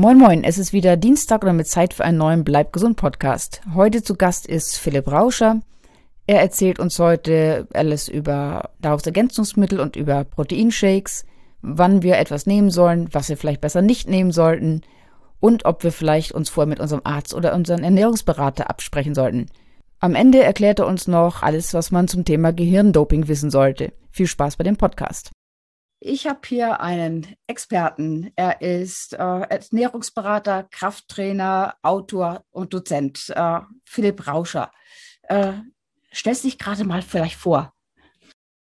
Moin Moin, es ist wieder Dienstag und damit Zeit für einen neuen Bleib gesund Podcast. Heute zu Gast ist Philipp Rauscher. Er erzählt uns heute alles über Nahrungsergänzungsmittel und über Proteinshakes, wann wir etwas nehmen sollen, was wir vielleicht besser nicht nehmen sollten und ob wir vielleicht uns vorher mit unserem Arzt oder unserem Ernährungsberater absprechen sollten. Am Ende erklärt er uns noch alles, was man zum Thema Gehirndoping wissen sollte. Viel Spaß bei dem Podcast. Ich habe hier einen Experten. Er ist äh, Ernährungsberater, Krafttrainer, Autor und Dozent. Äh, Philipp Rauscher. Äh, stellst dich gerade mal vielleicht vor.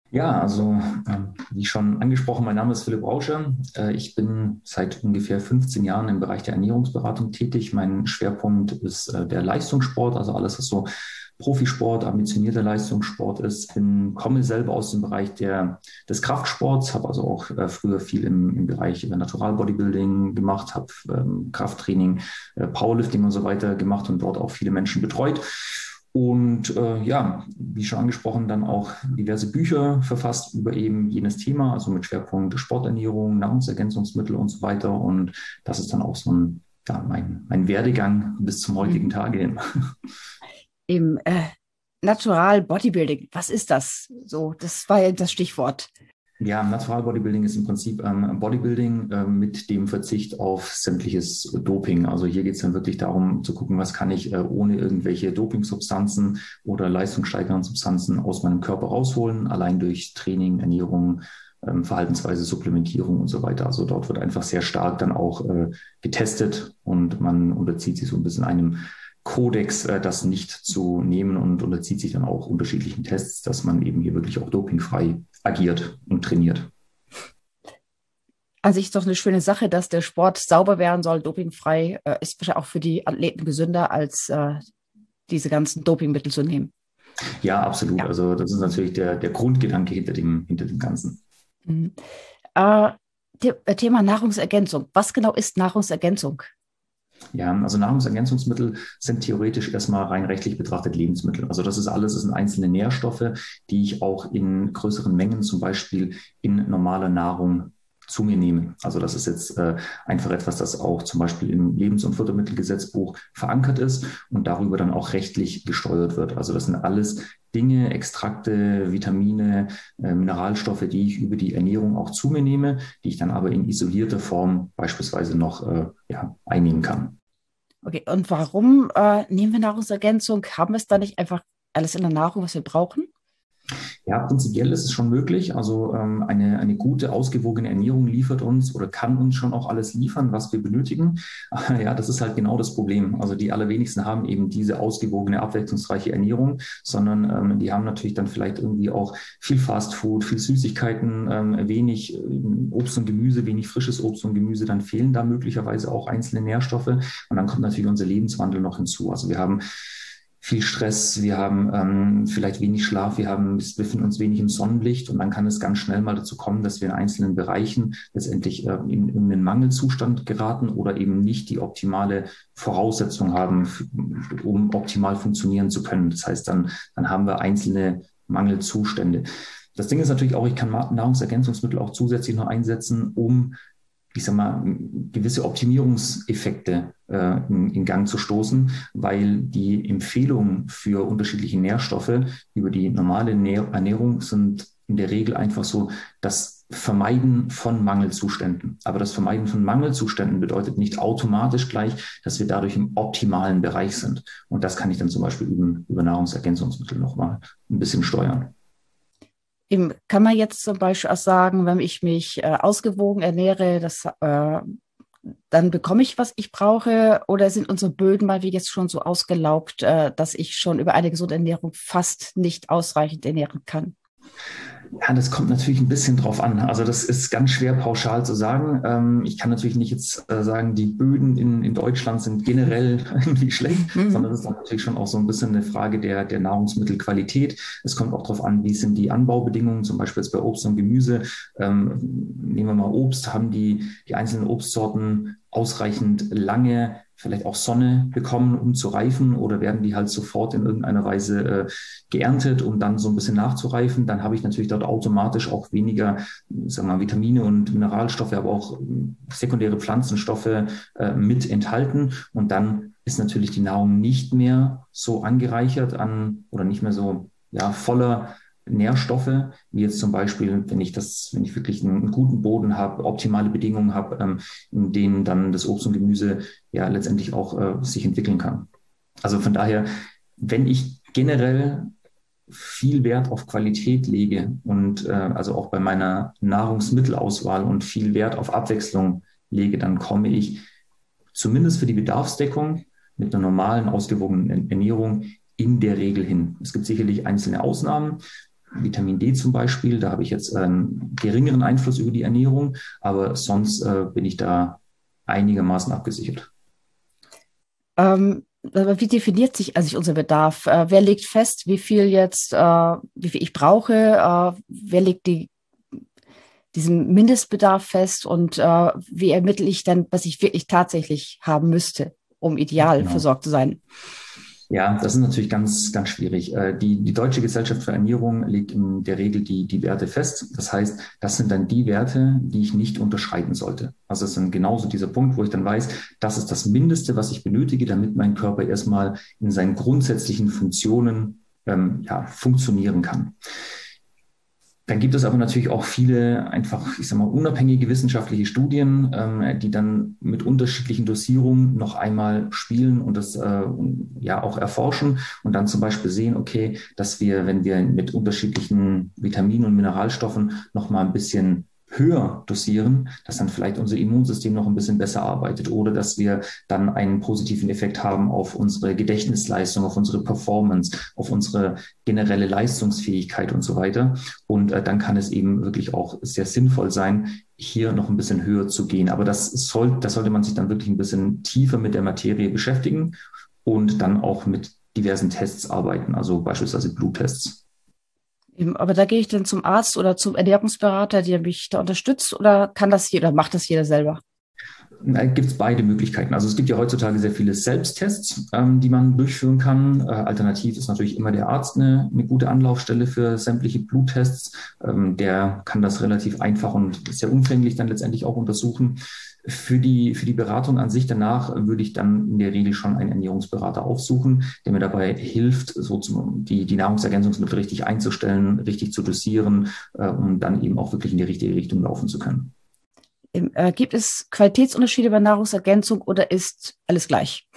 Ja, also äh, wie schon angesprochen, mein Name ist Philipp Rauscher. Äh, ich bin seit ungefähr 15 Jahren im Bereich der Ernährungsberatung tätig. Mein Schwerpunkt ist äh, der Leistungssport, also alles, was so Profisport, ambitionierter Leistungssport ist. Bin, komme selber aus dem Bereich der, des Kraftsports, habe also auch äh, früher viel im, im Bereich äh, Natural Bodybuilding gemacht, habe ähm, Krafttraining, äh, Powerlifting und so weiter gemacht und dort auch viele Menschen betreut. Und äh, ja, wie schon angesprochen, dann auch diverse Bücher verfasst über eben jenes Thema, also mit Schwerpunkt Sporternährung, Nahrungsergänzungsmittel und so weiter. Und das ist dann auch so ein, ja, mein, mein Werdegang bis zum heutigen mhm. Tage hin. im äh, Natural Bodybuilding. Was ist das? So, das war ja das Stichwort. Ja, Natural Bodybuilding ist im Prinzip ähm, Bodybuilding äh, mit dem Verzicht auf sämtliches Doping. Also hier geht es dann wirklich darum zu gucken, was kann ich äh, ohne irgendwelche Dopingsubstanzen oder leistungssteigernden Substanzen aus meinem Körper rausholen, allein durch Training, Ernährung, ähm, Verhaltensweise, Supplementierung und so weiter. Also dort wird einfach sehr stark dann auch äh, getestet und man unterzieht sich so ein bisschen einem Kodex, äh, das nicht zu nehmen und unterzieht sich dann auch unterschiedlichen Tests, dass man eben hier wirklich auch dopingfrei agiert und trainiert. An sich ist doch eine schöne Sache, dass der Sport sauber werden soll, dopingfrei. Äh, ist wahrscheinlich auch für die Athleten gesünder, als äh, diese ganzen Dopingmittel zu nehmen. Ja, absolut. Ja. Also das ist natürlich der, der Grundgedanke hinter dem, hinter dem Ganzen. Mhm. Äh, äh Thema Nahrungsergänzung. Was genau ist Nahrungsergänzung? Ja, also Nahrungsergänzungsmittel sind theoretisch erstmal rein rechtlich betrachtet Lebensmittel. Also das ist alles, das sind einzelne Nährstoffe, die ich auch in größeren Mengen zum Beispiel in normaler Nahrung zu mir nehme. Also das ist jetzt äh, einfach etwas, das auch zum Beispiel im Lebens- und Futtermittelgesetzbuch verankert ist und darüber dann auch rechtlich gesteuert wird. Also das sind alles Dinge, Extrakte, Vitamine, äh, Mineralstoffe, die ich über die Ernährung auch zu mir nehme, die ich dann aber in isolierter Form beispielsweise noch äh, ja, einnehmen kann. Okay, und warum äh, nehmen wir Nahrungsergänzung? Haben wir es da nicht einfach alles in der Nahrung, was wir brauchen? Ja, prinzipiell ist es schon möglich. Also ähm, eine, eine gute, ausgewogene Ernährung liefert uns oder kann uns schon auch alles liefern, was wir benötigen. ja, das ist halt genau das Problem. Also die allerwenigsten haben eben diese ausgewogene, abwechslungsreiche Ernährung, sondern ähm, die haben natürlich dann vielleicht irgendwie auch viel Fastfood, viel Süßigkeiten, ähm, wenig äh, Obst und Gemüse, wenig frisches Obst und Gemüse. Dann fehlen da möglicherweise auch einzelne Nährstoffe. Und dann kommt natürlich unser Lebenswandel noch hinzu. Also wir haben viel Stress, wir haben ähm, vielleicht wenig Schlaf, wir haben, wir befinden uns wenig im Sonnenlicht und dann kann es ganz schnell mal dazu kommen, dass wir in einzelnen Bereichen letztendlich äh, in, in einen Mangelzustand geraten oder eben nicht die optimale Voraussetzung haben, um optimal funktionieren zu können. Das heißt, dann, dann haben wir einzelne Mangelzustände. Das Ding ist natürlich auch, ich kann Nahrungsergänzungsmittel auch zusätzlich noch einsetzen, um ich sag mal, gewisse Optimierungseffekte äh, in, in, Gang zu stoßen, weil die Empfehlungen für unterschiedliche Nährstoffe über die normale Ernährung sind in der Regel einfach so das Vermeiden von Mangelzuständen. Aber das Vermeiden von Mangelzuständen bedeutet nicht automatisch gleich, dass wir dadurch im optimalen Bereich sind. Und das kann ich dann zum Beispiel über, über Nahrungsergänzungsmittel nochmal ein bisschen steuern. Eben kann man jetzt zum Beispiel auch sagen, wenn ich mich äh, ausgewogen ernähre, das, äh, dann bekomme ich, was ich brauche? Oder sind unsere Böden mal wie jetzt schon so ausgelaugt, äh, dass ich schon über eine gesunde Ernährung fast nicht ausreichend ernähren kann? Ja, das kommt natürlich ein bisschen drauf an. Also das ist ganz schwer pauschal zu sagen. Ähm, ich kann natürlich nicht jetzt äh, sagen, die Böden in, in Deutschland sind generell irgendwie schlecht, mhm. sondern es ist natürlich schon auch so ein bisschen eine Frage der, der Nahrungsmittelqualität. Es kommt auch darauf an, wie sind die Anbaubedingungen, zum Beispiel jetzt bei Obst und Gemüse. Ähm, nehmen wir mal Obst, haben die, die einzelnen Obstsorten ausreichend lange vielleicht auch Sonne bekommen, um zu reifen? Oder werden die halt sofort in irgendeiner Weise äh, geerntet, um dann so ein bisschen nachzureifen, dann habe ich natürlich dort automatisch auch weniger, sagen wir mal, Vitamine und Mineralstoffe, aber auch ähm, sekundäre Pflanzenstoffe äh, mit enthalten. Und dann ist natürlich die Nahrung nicht mehr so angereichert an oder nicht mehr so ja, voller Nährstoffe, wie jetzt zum Beispiel, wenn ich das, wenn ich wirklich einen, guten Boden habe, optimale Bedingungen habe, ähm, in denen dann das Obst und Gemüse ja letztendlich auch äh, sich entwickeln kann. Also von daher, wenn ich generell viel Wert auf Qualität lege und äh, also auch bei meiner Nahrungsmittelauswahl und viel Wert auf Abwechslung lege, dann komme ich zumindest für die Bedarfsdeckung mit einer normalen, ausgewogenen Ernährung in der Regel hin. Es gibt sicherlich einzelne Ausnahmen, Vitamin D zum Beispiel, da habe ich jetzt einen geringeren Einfluss über die Ernährung, aber sonst äh, bin ich da einigermaßen abgesichert. Ähm, wie definiert sich also unser Bedarf? Äh, wer legt fest, wie viel jetzt, äh, wie viel ich brauche? Äh, wer legt die, diesen Mindestbedarf fest und äh, wie ermittle ich dann, was ich wirklich tatsächlich haben müsste, um ideal genau. versorgt zu sein? Ja, das ist natürlich ganz, ganz schwierig. Äh, die, die Deutsche Gesellschaft für Ernährung legt in der Regel die, die Werte fest. Das heißt, das sind dann die Werte, die ich nicht unterschreiten sollte. Also es sind genauso dieser Punkt, wo ich dann weiß, das ist das Mindeste, was ich benötige, damit mein Körper erstmal in seinen grundsätzlichen Funktionen ähm, ja, funktionieren kann. Dann gibt es aber natürlich auch viele einfach, ich sag mal, unabhängige wissenschaftliche Studien, ähm, die dann mit unterschiedlichen Dosierungen noch einmal spielen und das äh, ja auch erforschen und dann zum Beispiel sehen, okay, dass wir, wenn wir mit unterschiedlichen Vitaminen und Mineralstoffen noch mal ein bisschen höher dosieren, dass dann vielleicht unser Immunsystem noch ein bisschen besser arbeitet oder dass wir dann einen positiven Effekt haben auf unsere Gedächtnisleistung, auf unsere Performance, auf unsere generelle Leistungsfähigkeit und so weiter. Und äh, dann kann es eben wirklich auch sehr sinnvoll sein, hier noch ein bisschen höher zu gehen. Aber das soll, das sollte man sich dann wirklich ein bisschen tiefer mit der Materie beschäftigen und dann auch mit diversen Tests arbeiten, also beispielsweise Bluttests. Aber da gehe ich dann zum Arzt oder zum Ernährungsberater, der mich da unterstützt, oder kann das jeder, macht das jeder selber? Gibt es beide Möglichkeiten. Also es gibt ja heutzutage sehr viele Selbsttests, ähm, die man durchführen kann. Äh, alternativ ist natürlich immer der Arzt eine, eine gute Anlaufstelle für sämtliche Bluttests. Ähm, der kann das relativ einfach und sehr umfänglich dann letztendlich auch untersuchen. Für die, für die Beratung an sich danach würde ich dann in der Regel schon einen Ernährungsberater aufsuchen, der mir dabei hilft, so zum, die, die Nahrungsergänzungsmittel richtig einzustellen, richtig zu dosieren, äh, um dann eben auch wirklich in die richtige Richtung laufen zu können. Äh, gibt es Qualitätsunterschiede bei Nahrungsergänzung oder ist alles gleich?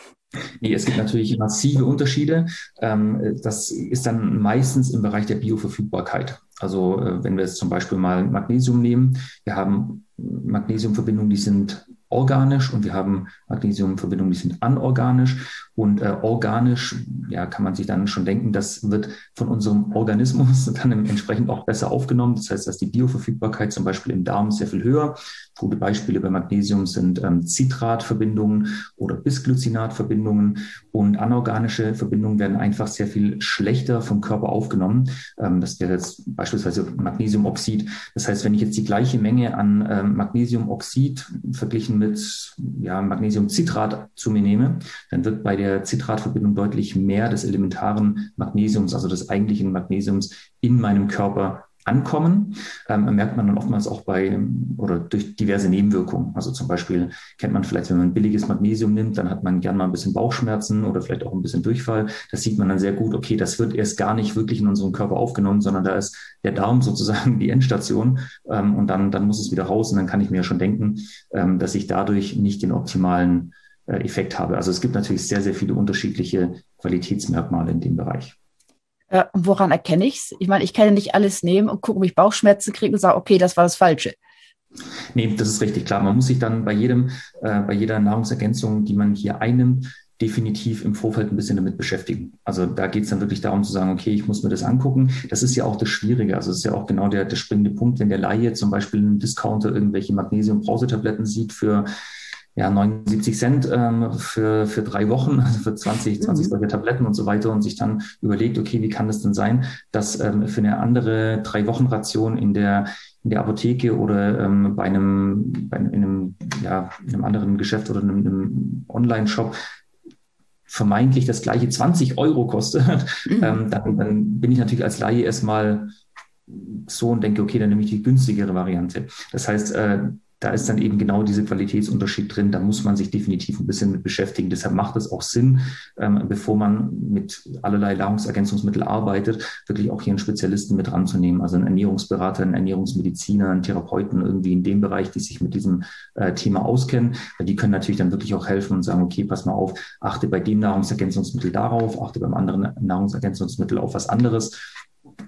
Nee, es gibt natürlich massive Unterschiede. Ähm, das ist dann meistens im Bereich der Bioverfügbarkeit. Also äh, wenn wir jetzt zum Beispiel mal Magnesium nehmen, wir haben Magnesiumverbindungen, die sind organisch und wir haben Magnesiumverbindungen, die sind anorganisch. Und äh, organisch, ja, kann man sich dann schon denken, das wird von unserem Organismus dann entsprechend auch besser aufgenommen. Das heißt, dass die Bioverfügbarkeit zum Beispiel im Darm sehr viel höher. Gute Beispiele bei Magnesium sind ähm, Citratverbindungen oder Bisglycinatverbindungen und anorganische Verbindungen werden einfach sehr viel schlechter vom Körper aufgenommen. Ähm, das wäre jetzt beispielsweise Magnesiumoxid. Das heißt, wenn ich jetzt die gleiche Menge an ähm, Magnesiumoxid verglichen mit ja, Magnesiumcitrat zu mir nehme, dann wird bei der Citratverbindung deutlich mehr des elementaren Magnesiums, also des eigentlichen Magnesiums in meinem Körper ankommen, ähm, merkt man dann oftmals auch bei oder durch diverse Nebenwirkungen. Also zum Beispiel kennt man vielleicht, wenn man billiges Magnesium nimmt, dann hat man gern mal ein bisschen Bauchschmerzen oder vielleicht auch ein bisschen Durchfall. Das sieht man dann sehr gut, okay, das wird erst gar nicht wirklich in unserem Körper aufgenommen, sondern da ist der Darm sozusagen die Endstation ähm, und dann, dann muss es wieder raus und dann kann ich mir schon denken, ähm, dass ich dadurch nicht den optimalen Effekt habe. Also es gibt natürlich sehr, sehr viele unterschiedliche Qualitätsmerkmale in dem Bereich. Äh, woran erkenne ich es? Ich meine, ich kann ja nicht alles nehmen und gucken, ob ich Bauchschmerzen kriege und sage, okay, das war das Falsche. Nee, das ist richtig klar. Man muss sich dann bei jedem, äh, bei jeder Nahrungsergänzung, die man hier einnimmt, definitiv im Vorfeld ein bisschen damit beschäftigen. Also da geht es dann wirklich darum zu sagen, okay, ich muss mir das angucken. Das ist ja auch das Schwierige. Also es ist ja auch genau der, der springende Punkt, wenn der Laie zum Beispiel einen Discounter irgendwelche Magnesium-Brausetabletten sieht für ja, 79 Cent ähm, für, für drei Wochen, also für 20, 20 mhm. solche Tabletten und so weiter und sich dann überlegt, okay, wie kann das denn sein, dass ähm, für eine andere drei Wochen Ration in der in der Apotheke oder ähm, bei einem, bei einem, ja, in einem anderen Geschäft oder einem, einem Online-Shop vermeintlich das gleiche 20 Euro kostet, mhm. ähm, dann, dann bin ich natürlich als Laie erstmal so und denke, okay, dann nehme ich die günstigere Variante. Das heißt, äh, da ist dann eben genau dieser Qualitätsunterschied drin. Da muss man sich definitiv ein bisschen mit beschäftigen. Deshalb macht es auch Sinn, ähm, bevor man mit allerlei Nahrungsergänzungsmitteln arbeitet, wirklich auch hier einen Spezialisten mit ranzunehmen. Also einen Ernährungsberater, einen Ernährungsmediziner, einen Therapeuten irgendwie in dem Bereich, die sich mit diesem äh, Thema auskennen. Die können natürlich dann wirklich auch helfen und sagen, okay, pass mal auf, achte bei dem Nahrungsergänzungsmittel darauf, achte beim anderen Nahrungsergänzungsmittel auf was anderes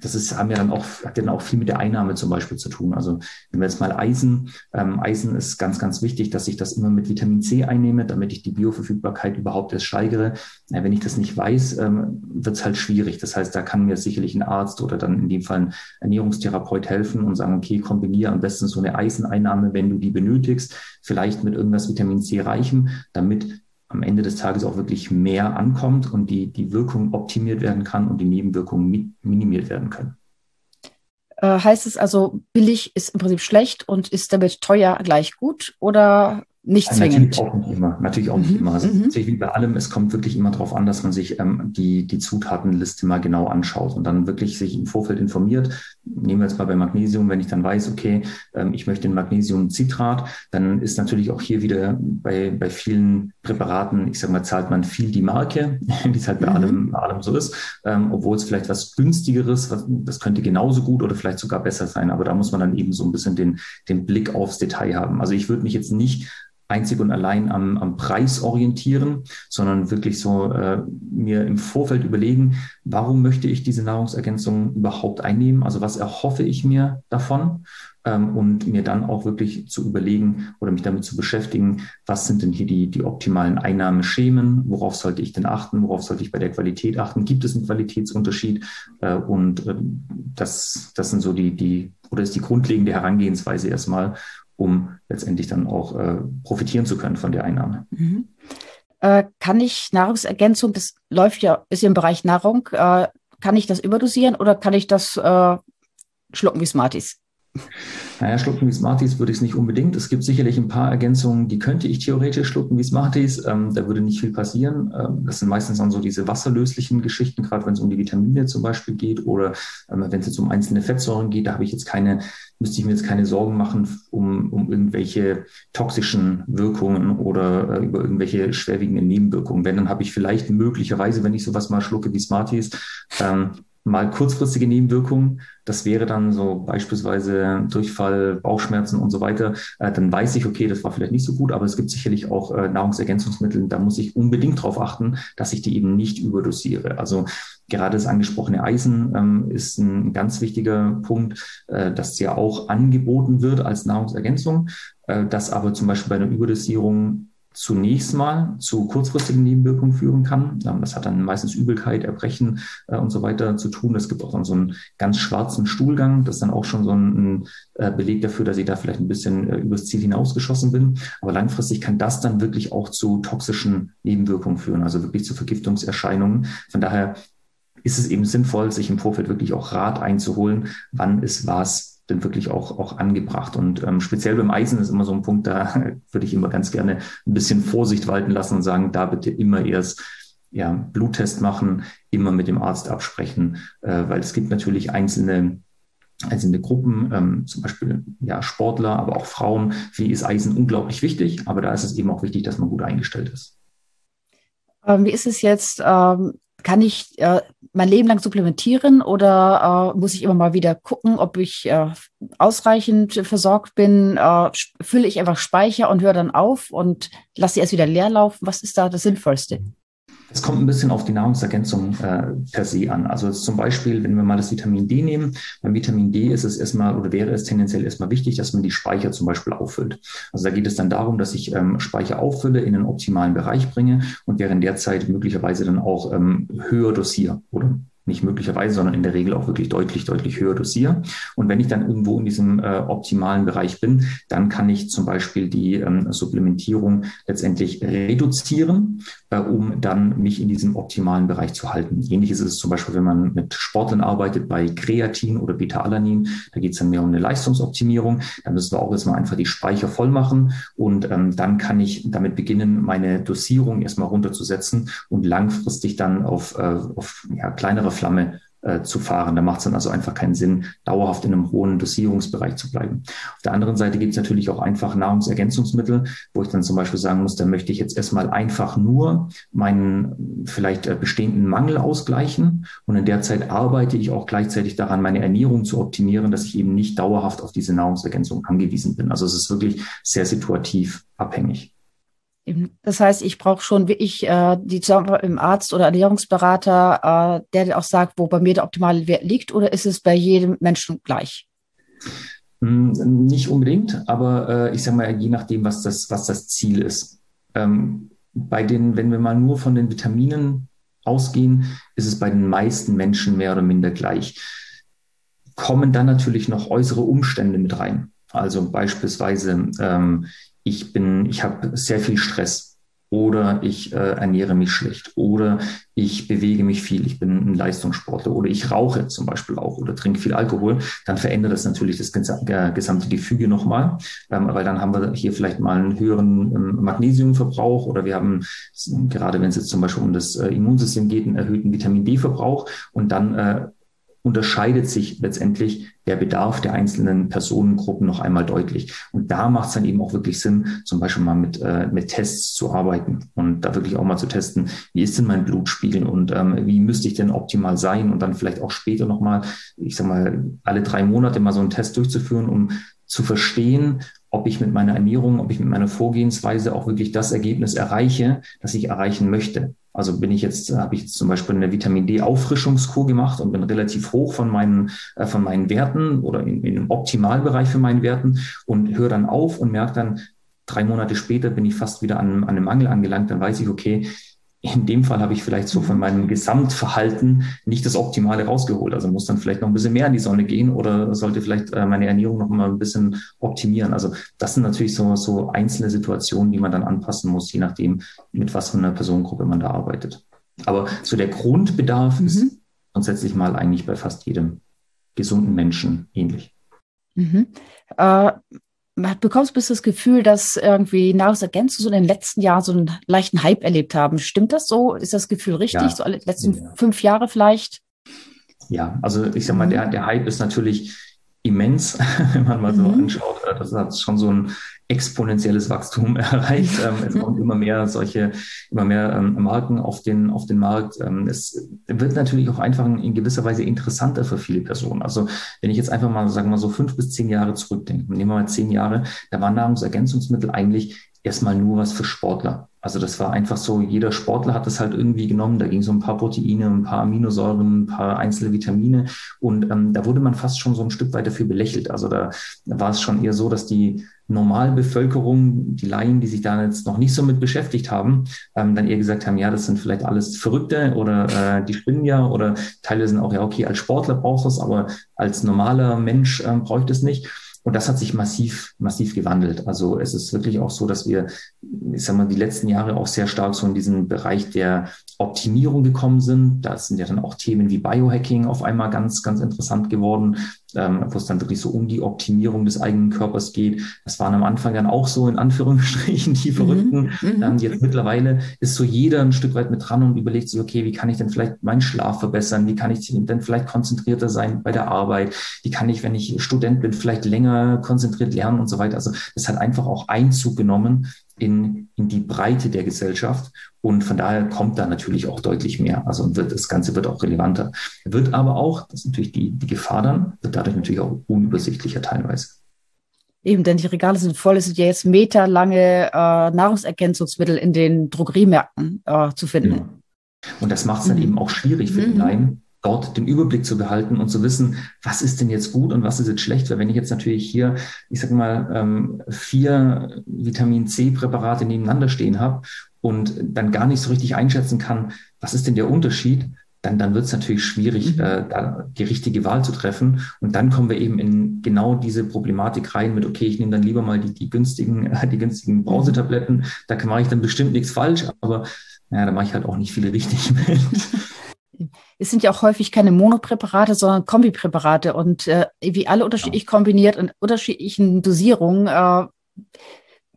das ist, haben ja dann auch, hat dann auch viel mit der Einnahme zum Beispiel zu tun. Also wenn wir jetzt mal Eisen, ähm, Eisen ist ganz, ganz wichtig, dass ich das immer mit Vitamin C einnehme, damit ich die Bioverfügbarkeit überhaupt erst steigere. Ja, wenn ich das nicht weiß, ähm, wird es halt schwierig. Das heißt, da kann mir sicherlich ein Arzt oder dann in dem Fall ein Ernährungstherapeut helfen und sagen, okay, kombiniere am besten so eine Eiseneinnahme, wenn du die benötigst, vielleicht mit irgendwas Vitamin C reichen, damit am Ende des Tages auch wirklich mehr ankommt und die, die Wirkung optimiert werden kann und die Nebenwirkungen minimiert werden können. Äh, heißt es also, billig ist im Prinzip schlecht und ist damit teuer gleich gut oder nicht zwingend. Natürlich auch nicht immer. Natürlich auch nicht mhm. immer. Also mhm. natürlich wie bei allem, es kommt wirklich immer darauf an, dass man sich ähm, die, die Zutatenliste mal genau anschaut und dann wirklich sich im Vorfeld informiert. Nehmen wir jetzt mal bei Magnesium, wenn ich dann weiß, okay, ähm, ich möchte ein Magnesiumcitrat, dann ist natürlich auch hier wieder bei, bei vielen Präparaten, ich sage mal, zahlt man viel die Marke, wie es halt bei, mhm. allem, bei allem so ist, ähm, obwohl es vielleicht was günstigeres, was, das könnte genauso gut oder vielleicht sogar besser sein, aber da muss man dann eben so ein bisschen den, den Blick aufs Detail haben. Also ich würde mich jetzt nicht einzig und allein am, am Preis orientieren, sondern wirklich so äh, mir im Vorfeld überlegen, warum möchte ich diese Nahrungsergänzung überhaupt einnehmen? Also was erhoffe ich mir davon? Ähm, und mir dann auch wirklich zu überlegen oder mich damit zu beschäftigen, was sind denn hier die, die optimalen Einnahmeschemen? Worauf sollte ich denn achten? Worauf sollte ich bei der Qualität achten? Gibt es einen Qualitätsunterschied? Äh, und äh, das, das sind so die, die, oder ist die grundlegende Herangehensweise erstmal, um letztendlich dann auch äh, profitieren zu können von der Einnahme. Mhm. Äh, kann ich Nahrungsergänzung, das läuft ja, ist ja im Bereich Nahrung, äh, kann ich das überdosieren oder kann ich das äh, schlucken wie Smarties? Naja, schlucken wie Smarties würde ich es nicht unbedingt. Es gibt sicherlich ein paar Ergänzungen, die könnte ich theoretisch schlucken wie Smarties. Ähm, da würde nicht viel passieren. Ähm, das sind meistens dann so diese wasserlöslichen Geschichten, gerade wenn es um die Vitamine zum Beispiel geht oder ähm, wenn es jetzt um einzelne Fettsäuren geht, da habe ich jetzt keine, müsste ich mir jetzt keine Sorgen machen um, um irgendwelche toxischen Wirkungen oder äh, über irgendwelche schwerwiegenden Nebenwirkungen. Wenn, dann habe ich vielleicht möglicherweise, wenn ich sowas mal schlucke wie Smarties, ähm, mal kurzfristige Nebenwirkungen. Das wäre dann so beispielsweise Durchfall, Bauchschmerzen und so weiter. Äh, dann weiß ich, okay, das war vielleicht nicht so gut, aber es gibt sicherlich auch äh, Nahrungsergänzungsmittel, da muss ich unbedingt darauf achten, dass ich die eben nicht überdosiere. Also gerade das angesprochene Eisen ähm, ist ein ganz wichtiger Punkt, äh, dass ja auch angeboten wird als Nahrungsergänzung, äh, dass aber zum Beispiel bei einer Überdosierung zunächst mal zu kurzfristigen Nebenwirkungen führen kann. Das hat dann meistens Übelkeit, Erbrechen äh, und so weiter zu tun. Es gibt auch dann so einen ganz schwarzen Stuhlgang. Das ist dann auch schon so ein, äh, Beleg dafür, dass ich da vielleicht ein bisschen äh, übers Ziel hinausgeschossen bin. Aber langfristig kann das dann wirklich auch zu toxischen Nebenwirkungen führen, also wirklich zu Vergiftungserscheinungen. Von daher ist es eben sinnvoll, sich im Vorfeld wirklich auch Rat einzuholen, wann ist was denn wirklich auch, auch angebracht. Und ähm, speziell beim Eisen ist immer so ein Punkt, da würde ich immer ganz gerne ein bisschen Vorsicht walten lassen und sagen, da bitte immer erst ja, Bluttest machen, immer mit dem Arzt absprechen, äh, weil es gibt natürlich einzelne einzelne Gruppen, ähm, zum Beispiel ja, Sportler, aber auch Frauen, für die ist Eisen unglaublich wichtig, aber da ist es eben auch wichtig, dass man gut eingestellt ist. Ähm, wie ist es jetzt? Ähm, kann ich äh, mein Leben lang supplementieren oder äh, muss ich immer mal wieder gucken, ob ich äh, ausreichend versorgt bin? Äh, fülle ich einfach Speicher und höre dann auf und lasse sie erst wieder leer laufen? Was ist da das Sinnvollste? Es kommt ein bisschen auf die Nahrungsergänzung äh, per se an. Also zum Beispiel, wenn wir mal das Vitamin D nehmen, beim Vitamin D ist es erstmal oder wäre es tendenziell erstmal wichtig, dass man die Speicher zum Beispiel auffüllt. Also da geht es dann darum, dass ich ähm, Speicher auffülle, in einen optimalen Bereich bringe und während der Zeit möglicherweise dann auch ähm, höher dosiere oder nicht möglicherweise, sondern in der Regel auch wirklich deutlich, deutlich höher dosiere. Und wenn ich dann irgendwo in diesem äh, optimalen Bereich bin, dann kann ich zum Beispiel die ähm, Supplementierung letztendlich reduzieren, äh, um dann mich in diesem optimalen Bereich zu halten. Ähnliches ist es zum Beispiel, wenn man mit Sportlern arbeitet bei Kreatin oder Beta-Alanin. Da geht es dann mehr um eine Leistungsoptimierung. Da müssen wir auch erstmal einfach die Speicher voll machen und ähm, dann kann ich damit beginnen, meine Dosierung erstmal runterzusetzen und langfristig dann auf, äh, auf ja, kleinere Flamme äh, zu fahren. Da macht es dann also einfach keinen Sinn, dauerhaft in einem hohen Dosierungsbereich zu bleiben. Auf der anderen Seite gibt es natürlich auch einfach Nahrungsergänzungsmittel, wo ich dann zum Beispiel sagen muss, da möchte ich jetzt erstmal einfach nur meinen vielleicht äh, bestehenden Mangel ausgleichen und in der Zeit arbeite ich auch gleichzeitig daran, meine Ernährung zu optimieren, dass ich eben nicht dauerhaft auf diese Nahrungsergänzung angewiesen bin. Also es ist wirklich sehr situativ abhängig. Das heißt, ich brauche schon wirklich äh, die im Arzt oder Ernährungsberater, äh, der auch sagt, wo bei mir der optimale Wert liegt, oder ist es bei jedem Menschen gleich? Hm, nicht unbedingt, aber äh, ich sage mal, je nachdem, was das, was das Ziel ist. Ähm, bei den, wenn wir mal nur von den Vitaminen ausgehen, ist es bei den meisten Menschen mehr oder minder gleich. Kommen dann natürlich noch äußere Umstände mit rein. Also beispielsweise ähm, ich bin, ich habe sehr viel Stress oder ich äh, ernähre mich schlecht oder ich bewege mich viel, ich bin ein Leistungssportler oder ich rauche zum Beispiel auch oder trinke viel Alkohol, dann verändert das natürlich das gesamte Gefüge nochmal, ähm, weil dann haben wir hier vielleicht mal einen höheren ähm, Magnesiumverbrauch oder wir haben, gerade wenn es jetzt zum Beispiel um das äh, Immunsystem geht, einen erhöhten Vitamin D-Verbrauch und dann äh, unterscheidet sich letztendlich der Bedarf der einzelnen Personengruppen noch einmal deutlich. Und da macht es dann eben auch wirklich Sinn, zum Beispiel mal mit, äh, mit Tests zu arbeiten und da wirklich auch mal zu testen, wie ist denn mein Blutspiegel und ähm, wie müsste ich denn optimal sein und dann vielleicht auch später nochmal, ich sag mal, alle drei Monate mal so einen Test durchzuführen, um zu verstehen, ob ich mit meiner Ernährung, ob ich mit meiner Vorgehensweise auch wirklich das Ergebnis erreiche, das ich erreichen möchte. Also bin ich jetzt, habe ich jetzt zum Beispiel eine Vitamin D Auffrischungskur gemacht und bin relativ hoch von meinen, äh, von meinen Werten oder in, in einem Optimalbereich für meinen Werten und höre dann auf und merke dann, drei Monate später bin ich fast wieder an, an einem Mangel angelangt, dann weiß ich, okay, in dem Fall habe ich vielleicht so von meinem Gesamtverhalten nicht das Optimale rausgeholt. Also muss dann vielleicht noch ein bisschen mehr in die Sonne gehen oder sollte vielleicht äh, meine Ernährung noch mal ein bisschen optimieren. Also das sind natürlich so, so einzelne Situationen, die man dann anpassen muss, je nachdem, mit was für einer Personengruppe man da arbeitet. Aber so der Grundbedarf mhm. ist grundsätzlich mal eigentlich bei fast jedem gesunden Menschen ähnlich. Mhm. Äh, man bekommt bis das Gefühl, dass irgendwie Nahrungsergänzungen so in den letzten Jahren so einen leichten Hype erlebt haben. Stimmt das so? Ist das Gefühl richtig? Ja. So alle letzten ja. fünf Jahre vielleicht? Ja, also ich sag mal, der, der Hype ist natürlich immens, wenn man mal so mhm. anschaut. Äh, das hat schon so ein exponentielles Wachstum erreicht. Ähm, es kommen immer mehr solche, immer mehr ähm, Marken auf den, auf den Markt. Ähm, es wird natürlich auch einfach in gewisser Weise interessanter für viele Personen. Also wenn ich jetzt einfach mal, sagen wir mal so fünf bis zehn Jahre zurückdenke, nehmen wir mal zehn Jahre, da waren Nahrungsergänzungsmittel eigentlich erstmal nur was für Sportler. Also das war einfach so, jeder Sportler hat das halt irgendwie genommen. Da ging es um ein paar Proteine, ein paar Aminosäuren, ein paar einzelne Vitamine. Und ähm, da wurde man fast schon so ein Stück weit dafür belächelt. Also da, da war es schon eher so, dass die Normalbevölkerung, die Laien, die sich da jetzt noch nicht so mit beschäftigt haben, ähm, dann eher gesagt haben, ja, das sind vielleicht alles Verrückte oder äh, die spinnen ja oder Teile sind auch, ja, okay, als Sportler brauchst du es, aber als normaler Mensch ähm, bräuchte es nicht. Und das hat sich massiv, massiv gewandelt. Also es ist wirklich auch so, dass wir, ich sag mal, die letzten Jahre auch sehr stark so in diesen Bereich der Optimierung gekommen sind. Da sind ja dann auch Themen wie Biohacking auf einmal ganz, ganz interessant geworden, ähm, wo es dann wirklich so um die Optimierung des eigenen Körpers geht. Das waren am Anfang dann auch so in Anführungsstrichen die mhm, Verrückten. Mhm, ähm, jetzt mittlerweile ist so jeder ein Stück weit mit dran und überlegt sich, okay, wie kann ich denn vielleicht meinen Schlaf verbessern? Wie kann ich denn vielleicht konzentrierter sein bei der Arbeit? Wie kann ich, wenn ich Student bin, vielleicht länger konzentriert lernen und so weiter? Also das hat einfach auch Einzug genommen in, in die Breite der Gesellschaft. Und von daher kommt da natürlich auch deutlich mehr. Also wird, das Ganze wird auch relevanter. Wird aber auch, das ist natürlich die, die Gefahr dann, wird dadurch natürlich auch unübersichtlicher teilweise. Eben, denn die Regale sind voll. Es sind ja jetzt meterlange äh, Nahrungsergänzungsmittel in den Drogeriemärkten äh, zu finden. Ja. Und das macht es dann mhm. eben auch schwierig für mhm. den Laien, dort den Überblick zu behalten und zu wissen, was ist denn jetzt gut und was ist jetzt schlecht. Weil wenn ich jetzt natürlich hier, ich sag mal, ähm, vier Vitamin C-Präparate nebeneinander stehen habe und dann gar nicht so richtig einschätzen kann, was ist denn der Unterschied, dann, dann wird es natürlich schwierig, mhm. äh, da die richtige Wahl zu treffen. Und dann kommen wir eben in genau diese Problematik rein mit, okay, ich nehme dann lieber mal die, die günstigen, äh, die günstigen Brausetabletten, da mache ich dann bestimmt nichts falsch, aber ja, da mache ich halt auch nicht viele richtig mit. Es sind ja auch häufig keine Monopräparate, sondern Kombipräparate und äh, wie alle unterschiedlich kombiniert in unterschiedlichen Dosierungen. Äh,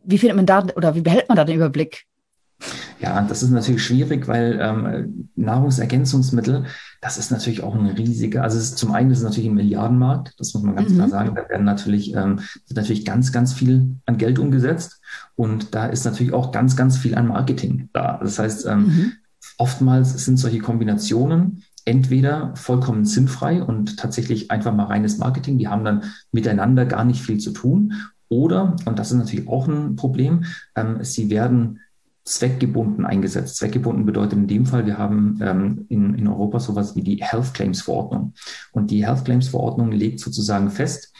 wie findet man da oder wie behält man da den Überblick? Ja, das ist natürlich schwierig, weil ähm, Nahrungsergänzungsmittel, das ist natürlich auch ein riesiger, also es ist, zum einen ist es natürlich ein Milliardenmarkt, das muss man ganz mhm. klar sagen. Da werden natürlich, ähm, wird natürlich ganz, ganz viel an Geld umgesetzt und da ist natürlich auch ganz, ganz viel an Marketing da. Das heißt, ähm, mhm. Oftmals sind solche Kombinationen entweder vollkommen sinnfrei und tatsächlich einfach mal reines Marketing, die haben dann miteinander gar nicht viel zu tun. Oder, und das ist natürlich auch ein Problem, ähm, sie werden zweckgebunden eingesetzt. Zweckgebunden bedeutet in dem Fall, wir haben ähm, in, in Europa sowas wie die Health Claims Verordnung. Und die Health Claims Verordnung legt sozusagen fest,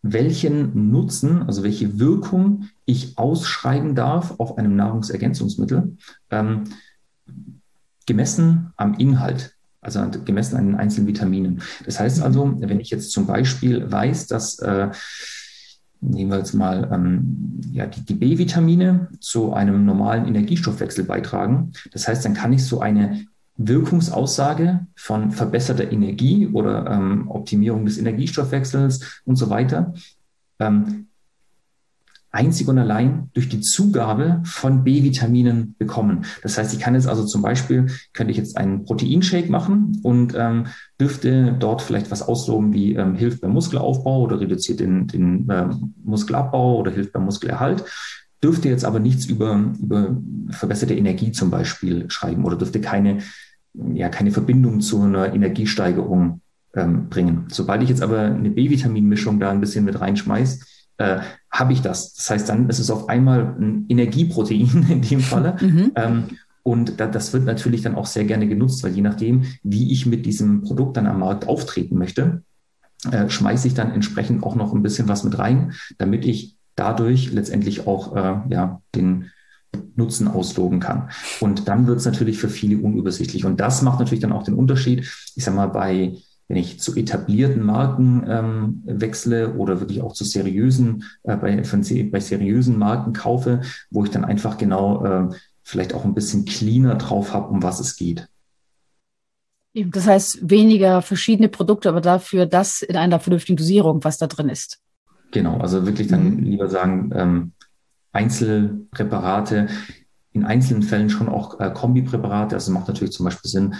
welchen Nutzen, also welche Wirkung ich ausschreiben darf auf einem Nahrungsergänzungsmittel, ähm, gemessen am Inhalt, also gemessen an den einzelnen Vitaminen. Das heißt also, wenn ich jetzt zum Beispiel weiß, dass äh, nehmen wir jetzt mal ähm, ja, die, die B-Vitamine zu einem normalen Energiestoffwechsel beitragen. Das heißt, dann kann ich so eine Wirkungsaussage von verbesserter Energie oder ähm, Optimierung des Energiestoffwechsels und so weiter ähm, einzig und allein durch die Zugabe von B-Vitaminen bekommen. Das heißt, ich kann jetzt also zum Beispiel, könnte ich jetzt einen Proteinshake machen und ähm, dürfte dort vielleicht was ausloben wie ähm, hilft beim Muskelaufbau oder reduziert den, den äh, Muskelabbau oder hilft beim Muskelerhalt dürfte jetzt aber nichts über, über verbesserte Energie zum Beispiel schreiben oder dürfte keine, ja, keine Verbindung zu einer Energiesteigerung ähm, bringen. Sobald ich jetzt aber eine B-Vitaminmischung da ein bisschen mit reinschmeiß, äh, habe ich das. Das heißt, dann ist es auf einmal ein Energieprotein in dem Falle. Mhm. Ähm, und da, das wird natürlich dann auch sehr gerne genutzt, weil je nachdem, wie ich mit diesem Produkt dann am Markt auftreten möchte, äh, schmeiße ich dann entsprechend auch noch ein bisschen was mit rein, damit ich dadurch letztendlich auch äh, ja, den Nutzen ausloben kann. Und dann wird es natürlich für viele unübersichtlich. Und das macht natürlich dann auch den Unterschied. Ich sage mal, bei wenn ich zu etablierten Marken ähm, wechsle oder wirklich auch zu seriösen, äh, bei, von, bei seriösen Marken kaufe, wo ich dann einfach genau äh, vielleicht auch ein bisschen cleaner drauf habe, um was es geht. Das heißt, weniger verschiedene Produkte, aber dafür das in einer vernünftigen Dosierung, was da drin ist. Genau, also wirklich dann mhm. lieber sagen, ähm, Einzelpräparate, in einzelnen Fällen schon auch äh, Kombipräparate. Also macht natürlich zum Beispiel Sinn,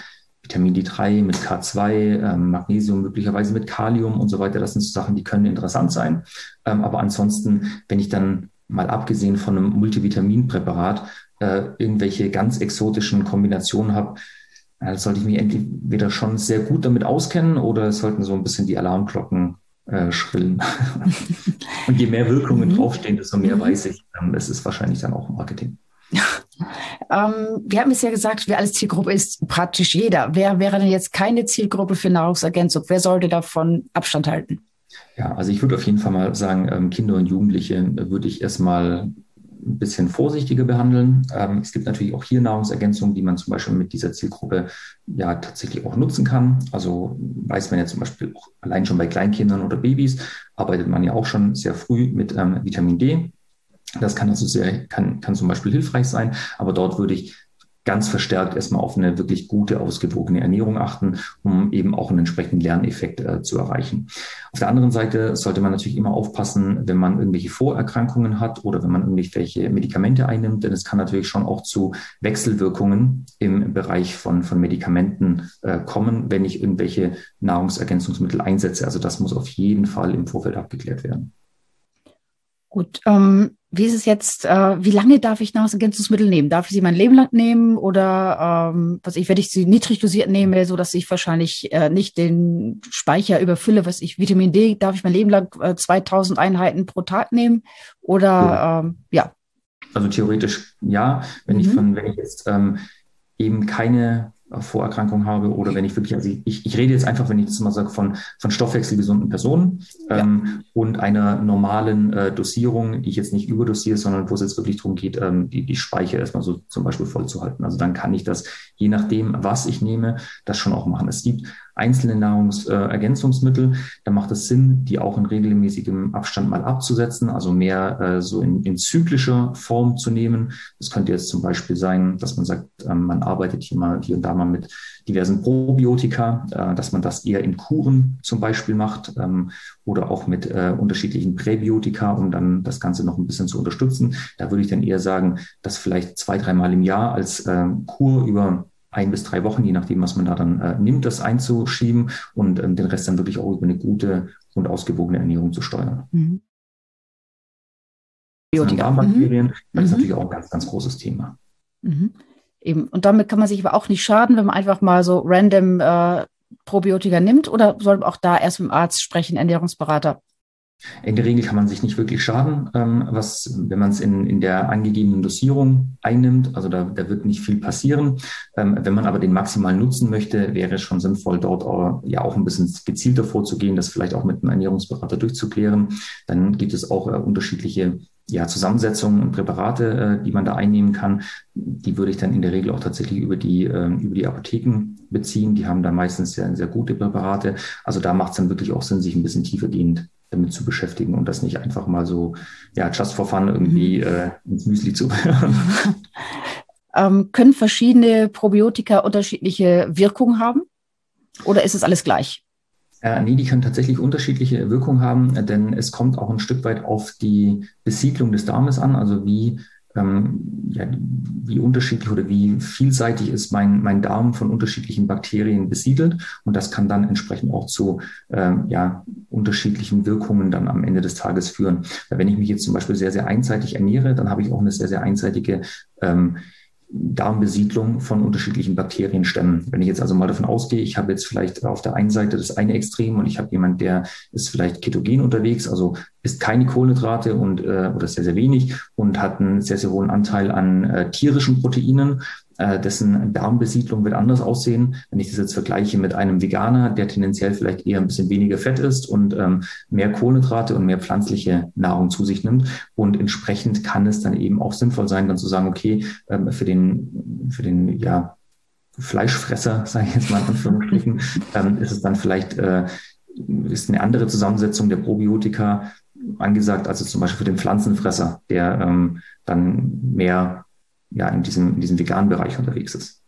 Vitamin D3 mit K2, ähm, Magnesium möglicherweise mit Kalium und so weiter. Das sind so Sachen, die können interessant sein. Ähm, aber ansonsten, wenn ich dann mal abgesehen von einem Multivitaminpräparat äh, irgendwelche ganz exotischen Kombinationen habe, äh, sollte ich mich entweder schon sehr gut damit auskennen oder es sollten so ein bisschen die Alarmglocken äh, schrillen. und je mehr Wirkungen mhm. draufstehen, desto mehr mhm. weiß ich. Ähm, es ist wahrscheinlich dann auch Marketing. Ähm, wir haben es ja gesagt, wer als Zielgruppe ist, praktisch jeder. Wer wäre denn jetzt keine Zielgruppe für Nahrungsergänzung? Wer sollte davon Abstand halten? Ja, also ich würde auf jeden Fall mal sagen, ähm, Kinder und Jugendliche würde ich erstmal ein bisschen vorsichtiger behandeln. Ähm, es gibt natürlich auch hier Nahrungsergänzungen, die man zum Beispiel mit dieser Zielgruppe ja tatsächlich auch nutzen kann. Also weiß man ja zum Beispiel auch allein schon bei Kleinkindern oder Babys arbeitet man ja auch schon sehr früh mit ähm, Vitamin D. Das kann also sehr, kann, kann zum Beispiel hilfreich sein, aber dort würde ich ganz verstärkt erstmal auf eine wirklich gute, ausgewogene Ernährung achten, um eben auch einen entsprechenden Lerneffekt äh, zu erreichen. Auf der anderen Seite sollte man natürlich immer aufpassen, wenn man irgendwelche Vorerkrankungen hat oder wenn man irgendwelche Medikamente einnimmt, denn es kann natürlich schon auch zu Wechselwirkungen im Bereich von, von Medikamenten äh, kommen, wenn ich irgendwelche Nahrungsergänzungsmittel einsetze. Also das muss auf jeden Fall im Vorfeld abgeklärt werden. Gut, ähm, wie ist es jetzt, äh, wie lange darf ich Nahrungsergänzungsmittel nehmen? Darf ich sie mein Leben lang nehmen oder ähm, was ich, wenn ich sie niedrig dosiert nehme, so dass ich wahrscheinlich äh, nicht den Speicher überfülle, was ich, Vitamin D, darf ich mein Leben lang äh, 2000 Einheiten pro Tag nehmen oder ja. Ähm, ja. Also theoretisch ja, wenn mhm. ich von, wenn ich jetzt ähm, eben keine Vorerkrankung habe oder wenn ich wirklich, also ich, ich rede jetzt einfach, wenn ich das mal sage, von, von stoffwechselgesunden Personen ja. ähm, und einer normalen äh, Dosierung, die ich jetzt nicht überdosiere, sondern wo es jetzt wirklich darum geht, ähm, die, die Speicher erstmal so zum Beispiel voll zu halten. Also dann kann ich das, je nachdem, was ich nehme, das schon auch machen. Es gibt einzelne Nahrungsergänzungsmittel, da macht es Sinn, die auch in regelmäßigem Abstand mal abzusetzen, also mehr äh, so in, in zyklischer Form zu nehmen. Das könnte jetzt zum Beispiel sein, dass man sagt, ähm, man arbeitet hier mal hier und da mal mit diversen Probiotika, äh, dass man das eher in Kuren zum Beispiel macht ähm, oder auch mit äh, unterschiedlichen Präbiotika, um dann das Ganze noch ein bisschen zu unterstützen. Da würde ich dann eher sagen, dass vielleicht zwei, dreimal im Jahr als Kur über ein bis drei Wochen, je nachdem, was man da dann äh, nimmt, das einzuschieben und ähm, den Rest dann wirklich auch über eine gute und ausgewogene Ernährung zu steuern. Mhm. Darmbakterien, mhm. das ist mhm. natürlich auch ein ganz, ganz großes Thema. Mhm. Eben. Und damit kann man sich aber auch nicht schaden, wenn man einfach mal so random äh, Probiotika nimmt oder soll man auch da erst mit dem Arzt sprechen, Ernährungsberater? In der Regel kann man sich nicht wirklich schaden, ähm, was, wenn man es in, in der angegebenen Dosierung einnimmt. Also da, da wird nicht viel passieren. Ähm, wenn man aber den maximalen nutzen möchte, wäre es schon sinnvoll, dort auch, ja auch ein bisschen gezielter vorzugehen, das vielleicht auch mit einem Ernährungsberater durchzuklären. Dann gibt es auch äh, unterschiedliche ja, Zusammensetzungen und Präparate, äh, die man da einnehmen kann. Die würde ich dann in der Regel auch tatsächlich über die, äh, über die Apotheken beziehen. Die haben da meistens sehr, sehr gute Präparate. Also da macht es dann wirklich auch Sinn, sich ein bisschen tiefergehend damit zu beschäftigen und das nicht einfach mal so, ja, just for fun irgendwie mhm. äh, ins Müsli zu hören. ähm, können verschiedene Probiotika unterschiedliche Wirkungen haben? Oder ist es alles gleich? Äh, nee, die können tatsächlich unterschiedliche Wirkungen haben, denn es kommt auch ein Stück weit auf die Besiedlung des Darmes an, also wie ähm, ja, wie unterschiedlich oder wie vielseitig ist mein, mein Darm von unterschiedlichen Bakterien besiedelt. Und das kann dann entsprechend auch zu ähm, ja, unterschiedlichen Wirkungen dann am Ende des Tages führen. Wenn ich mich jetzt zum Beispiel sehr, sehr einseitig ernähre, dann habe ich auch eine sehr, sehr einseitige ähm, Darmbesiedlung von unterschiedlichen Bakterienstämmen. Wenn ich jetzt also mal davon ausgehe, ich habe jetzt vielleicht auf der einen Seite das eine Extrem und ich habe jemand, der ist vielleicht ketogen unterwegs, also isst keine Kohlenhydrate und äh, oder sehr, sehr wenig und hat einen sehr, sehr hohen Anteil an äh, tierischen Proteinen, äh, dessen Darmbesiedlung wird anders aussehen. Wenn ich das jetzt vergleiche mit einem Veganer, der tendenziell vielleicht eher ein bisschen weniger Fett isst und ähm, mehr Kohlenhydrate und mehr pflanzliche Nahrung zu sich nimmt. Und entsprechend kann es dann eben auch sinnvoll sein, dann zu sagen, okay, ähm, für den, für den, ja, Fleischfresser, sage ich jetzt mal in Anführungsstrichen, ähm, ist es dann vielleicht äh, ist eine andere Zusammensetzung der Probiotika angesagt, also zum Beispiel für den Pflanzenfresser, der ähm, dann mehr ja in diesem, in diesem veganen Bereich unterwegs ist.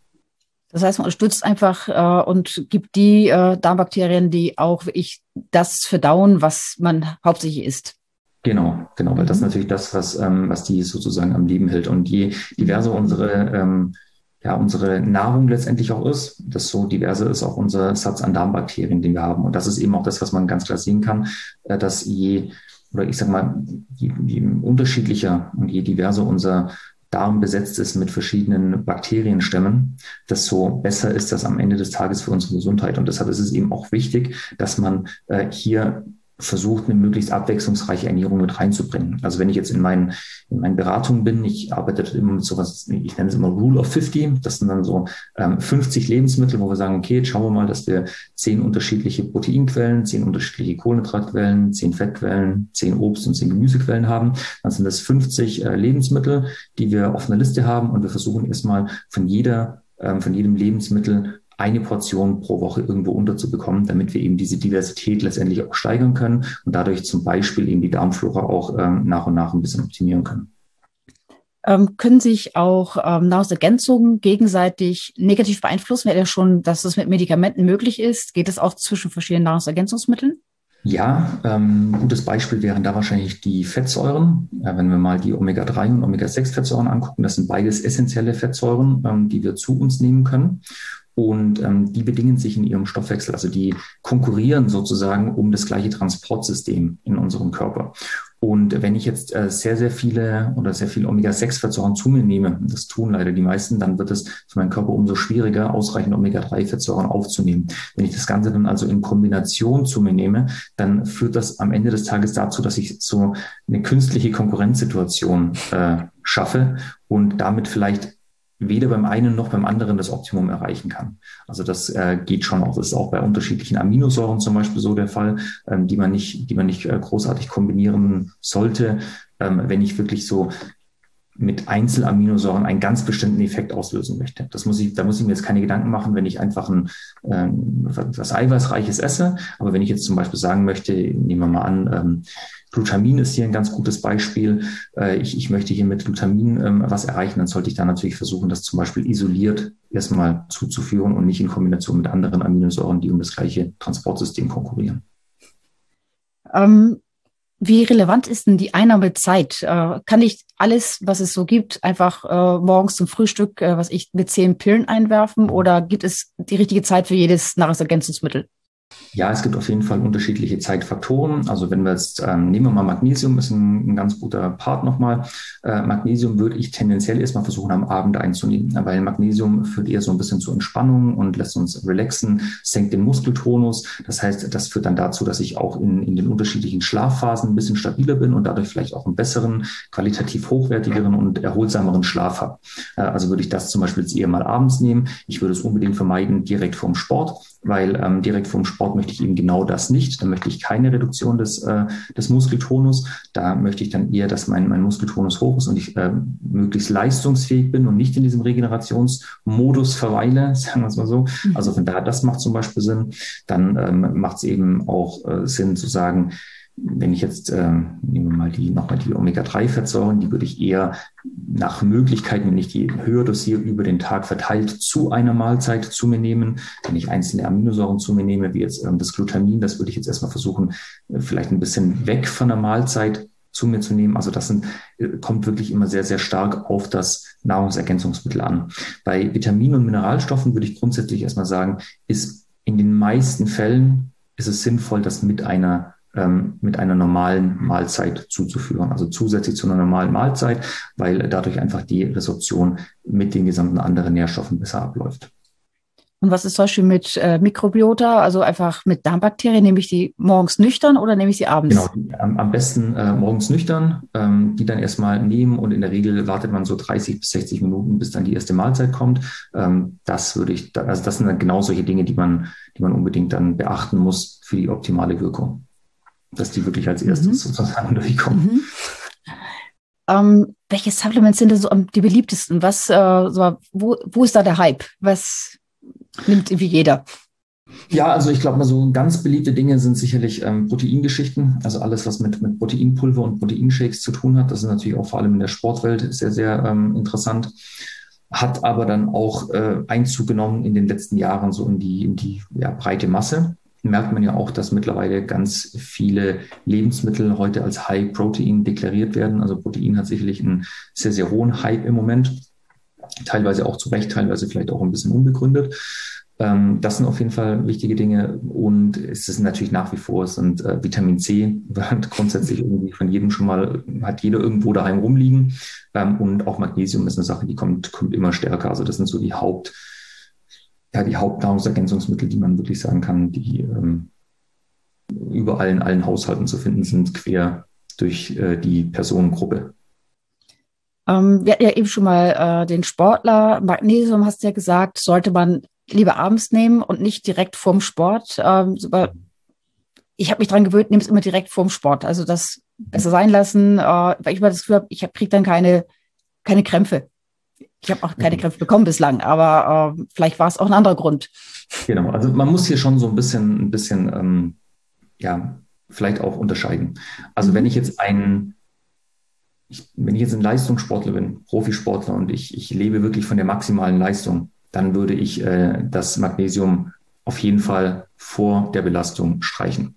Das heißt, man unterstützt einfach äh, und gibt die äh, Darmbakterien, die auch wirklich das verdauen, was man hauptsächlich isst. Genau, genau, weil mhm. das ist natürlich das, was, ähm, was die sozusagen am Leben hält. Und je diverser unsere, ähm, ja, unsere Nahrung letztendlich auch ist, desto diverser ist auch unser Satz an Darmbakterien, den wir haben. Und das ist eben auch das, was man ganz klar sehen kann, äh, dass je, oder ich sag mal, je, je unterschiedlicher und je diverser unser Darm besetzt ist mit verschiedenen Bakterienstämmen, desto besser ist das am Ende des Tages für unsere Gesundheit. Und deshalb ist es eben auch wichtig, dass man äh, hier versucht, eine möglichst abwechslungsreiche Ernährung mit reinzubringen. Also wenn ich jetzt in meinen, in meinen Beratungen bin, ich arbeite immer mit sowas, ich nenne es immer Rule of 50. Das sind dann so ähm, 50 Lebensmittel, wo wir sagen, okay, jetzt schauen wir mal, dass wir zehn unterschiedliche Proteinquellen, zehn unterschiedliche Kohlenhydratquellen, zehn Fettquellen, zehn Obst- und zehn Gemüsequellen haben. Dann sind das 50 äh, Lebensmittel, die wir auf einer Liste haben und wir versuchen erstmal von jeder, ähm, von jedem Lebensmittel eine Portion pro Woche irgendwo unterzubekommen, damit wir eben diese Diversität letztendlich auch steigern können und dadurch zum Beispiel eben die Darmflora auch ähm, nach und nach ein bisschen optimieren können. Ähm, können sich auch ähm, Nahrungsergänzungen gegenseitig negativ beeinflussen? Wäre ja schon, dass das mit Medikamenten möglich ist. Geht es auch zwischen verschiedenen Nahrungsergänzungsmitteln? Ja, ähm, gutes Beispiel wären da wahrscheinlich die Fettsäuren. Äh, wenn wir mal die Omega-3 und Omega-6-Fettsäuren angucken, das sind beides essentielle Fettsäuren, ähm, die wir zu uns nehmen können. Und ähm, die bedingen sich in ihrem Stoffwechsel, also die konkurrieren sozusagen um das gleiche Transportsystem in unserem Körper. Und wenn ich jetzt äh, sehr, sehr viele oder sehr viel Omega-6-Fettsäuren zu mir nehme, das tun leider die meisten, dann wird es für meinen Körper umso schwieriger, ausreichend Omega-3-Fettsäuren aufzunehmen. Wenn ich das Ganze dann also in Kombination zu mir nehme, dann führt das am Ende des Tages dazu, dass ich so eine künstliche Konkurrenzsituation äh, schaffe und damit vielleicht weder beim einen noch beim anderen das Optimum erreichen kann. Also das äh, geht schon auch. Das ist auch bei unterschiedlichen Aminosäuren zum Beispiel so der Fall, ähm, die man nicht, die man nicht äh, großartig kombinieren sollte. Ähm, wenn ich wirklich so mit Einzelaminosäuren einen ganz bestimmten Effekt auslösen möchte. Das muss ich, da muss ich mir jetzt keine Gedanken machen, wenn ich einfach ein ähm, was Eiweißreiches esse. Aber wenn ich jetzt zum Beispiel sagen möchte, nehmen wir mal an, ähm, Glutamin ist hier ein ganz gutes Beispiel. Äh, ich, ich möchte hier mit Glutamin ähm, was erreichen, dann sollte ich da natürlich versuchen, das zum Beispiel isoliert erstmal zuzuführen und nicht in Kombination mit anderen Aminosäuren, die um das gleiche Transportsystem konkurrieren. Ähm, wie relevant ist denn die Einnahmezeit? Äh, kann ich alles, was es so gibt, einfach äh, morgens zum Frühstück, äh, was ich mit zehn Pillen einwerfen oder gibt es die richtige Zeit für jedes Nahrungsergänzungsmittel? Ja, es gibt auf jeden Fall unterschiedliche Zeitfaktoren. Also wenn wir jetzt, ähm, nehmen wir mal Magnesium, ist ein, ein ganz guter Part nochmal. Äh, Magnesium würde ich tendenziell erstmal versuchen, am Abend einzunehmen, weil Magnesium führt eher so ein bisschen zur Entspannung und lässt uns relaxen, senkt den Muskeltonus. Das heißt, das führt dann dazu, dass ich auch in, in den unterschiedlichen Schlafphasen ein bisschen stabiler bin und dadurch vielleicht auch einen besseren, qualitativ hochwertigeren und erholsameren Schlaf habe. Äh, also würde ich das zum Beispiel jetzt eher mal abends nehmen. Ich würde es unbedingt vermeiden, direkt vorm Sport weil ähm, direkt vom Sport möchte ich eben genau das nicht. Da möchte ich keine Reduktion des, äh, des Muskeltonus. Da möchte ich dann eher, dass mein, mein Muskeltonus hoch ist und ich äh, möglichst leistungsfähig bin und nicht in diesem Regenerationsmodus verweile, sagen wir es mal so. Also von daher, das macht zum Beispiel Sinn. Dann ähm, macht es eben auch äh, Sinn zu sagen, wenn ich jetzt, äh, nehmen wir mal die, nochmal die Omega-3-Fettsäuren, die würde ich eher nach Möglichkeiten, wenn ich die höher dosiere, über den Tag verteilt zu einer Mahlzeit zu mir nehmen. Wenn ich einzelne Aminosäuren zu mir nehme, wie jetzt ähm, das Glutamin, das würde ich jetzt erstmal versuchen, äh, vielleicht ein bisschen weg von der Mahlzeit zu mir zu nehmen. Also das sind, äh, kommt wirklich immer sehr, sehr stark auf das Nahrungsergänzungsmittel an. Bei Vitaminen und Mineralstoffen würde ich grundsätzlich erstmal sagen, ist in den meisten Fällen ist es sinnvoll, das mit einer ähm, mit einer normalen Mahlzeit zuzuführen, also zusätzlich zu einer normalen Mahlzeit, weil dadurch einfach die Resorption mit den gesamten anderen Nährstoffen besser abläuft. Und was ist zum Beispiel mit äh, Mikrobiota, also einfach mit Darmbakterien? Nehme ich die morgens nüchtern oder nehme ich sie abends? Genau, am, am besten äh, morgens nüchtern, ähm, die dann erstmal nehmen und in der Regel wartet man so 30 bis 60 Minuten, bis dann die erste Mahlzeit kommt. Ähm, das würde ich, also das sind dann genau solche Dinge, die man, die man unbedingt dann beachten muss für die optimale Wirkung dass die wirklich als erstes mhm. sozusagen durchkommen. Mhm. Ähm, welche Supplements sind da so die beliebtesten? Was, äh, wo, wo ist da der Hype? Was nimmt irgendwie jeder? Ja, also ich glaube mal so ganz beliebte Dinge sind sicherlich ähm, Proteingeschichten, also alles, was mit, mit Proteinpulver und Proteinshakes zu tun hat. Das ist natürlich auch vor allem in der Sportwelt sehr, sehr ähm, interessant. Hat aber dann auch äh, Einzug genommen in den letzten Jahren so in die, in die ja, breite Masse merkt man ja auch, dass mittlerweile ganz viele Lebensmittel heute als High Protein deklariert werden. Also Protein hat sicherlich einen sehr, sehr hohen Hype im Moment. Teilweise auch zu Recht, teilweise vielleicht auch ein bisschen unbegründet. Ähm, das sind auf jeden Fall wichtige Dinge. Und es ist natürlich nach wie vor, es sind äh, Vitamin C, wird grundsätzlich irgendwie von jedem schon mal, hat jeder irgendwo daheim rumliegen. Ähm, und auch Magnesium ist eine Sache, die kommt, kommt immer stärker. Also das sind so die Haupt, ja, die Hauptnahrungsergänzungsmittel, die man wirklich sagen kann, die ähm, überall in allen Haushalten zu finden sind, quer durch äh, die Personengruppe. Ähm, wir hatten ja eben schon mal äh, den Sportler. Magnesium, hast du ja gesagt, sollte man lieber abends nehmen und nicht direkt vorm Sport. Ähm, ich habe mich daran gewöhnt, nehme es immer direkt vorm Sport. Also das besser sein lassen, äh, weil ich mal das Gefühl habe, ich kriege dann keine, keine Krämpfe. Ich habe auch keine. Kräfte bekommen bislang, aber äh, vielleicht war es auch ein anderer Grund. Genau, also man muss hier schon so ein bisschen, ein bisschen, ähm, ja, vielleicht auch unterscheiden. Also mhm. wenn ich jetzt ein, ich, wenn ich jetzt ein Leistungssportler bin, Profisportler und ich, ich lebe wirklich von der maximalen Leistung, dann würde ich äh, das Magnesium auf jeden Fall vor der Belastung streichen.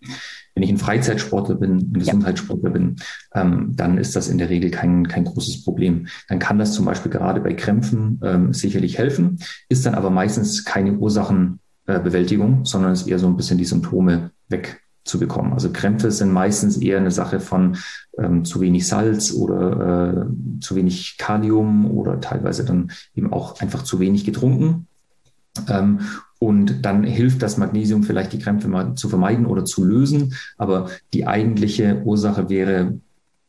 Wenn ich ein Freizeitsportler bin, ein Gesundheitssportler ja. bin, ähm, dann ist das in der Regel kein, kein großes Problem. Dann kann das zum Beispiel gerade bei Krämpfen ähm, sicherlich helfen, ist dann aber meistens keine Ursachenbewältigung, äh, sondern ist eher so ein bisschen die Symptome wegzubekommen. Also Krämpfe sind meistens eher eine Sache von ähm, zu wenig Salz oder äh, zu wenig Kalium oder teilweise dann eben auch einfach zu wenig getrunken. Ähm, und dann hilft das Magnesium vielleicht, die Krämpfe mal zu vermeiden oder zu lösen. Aber die eigentliche Ursache wäre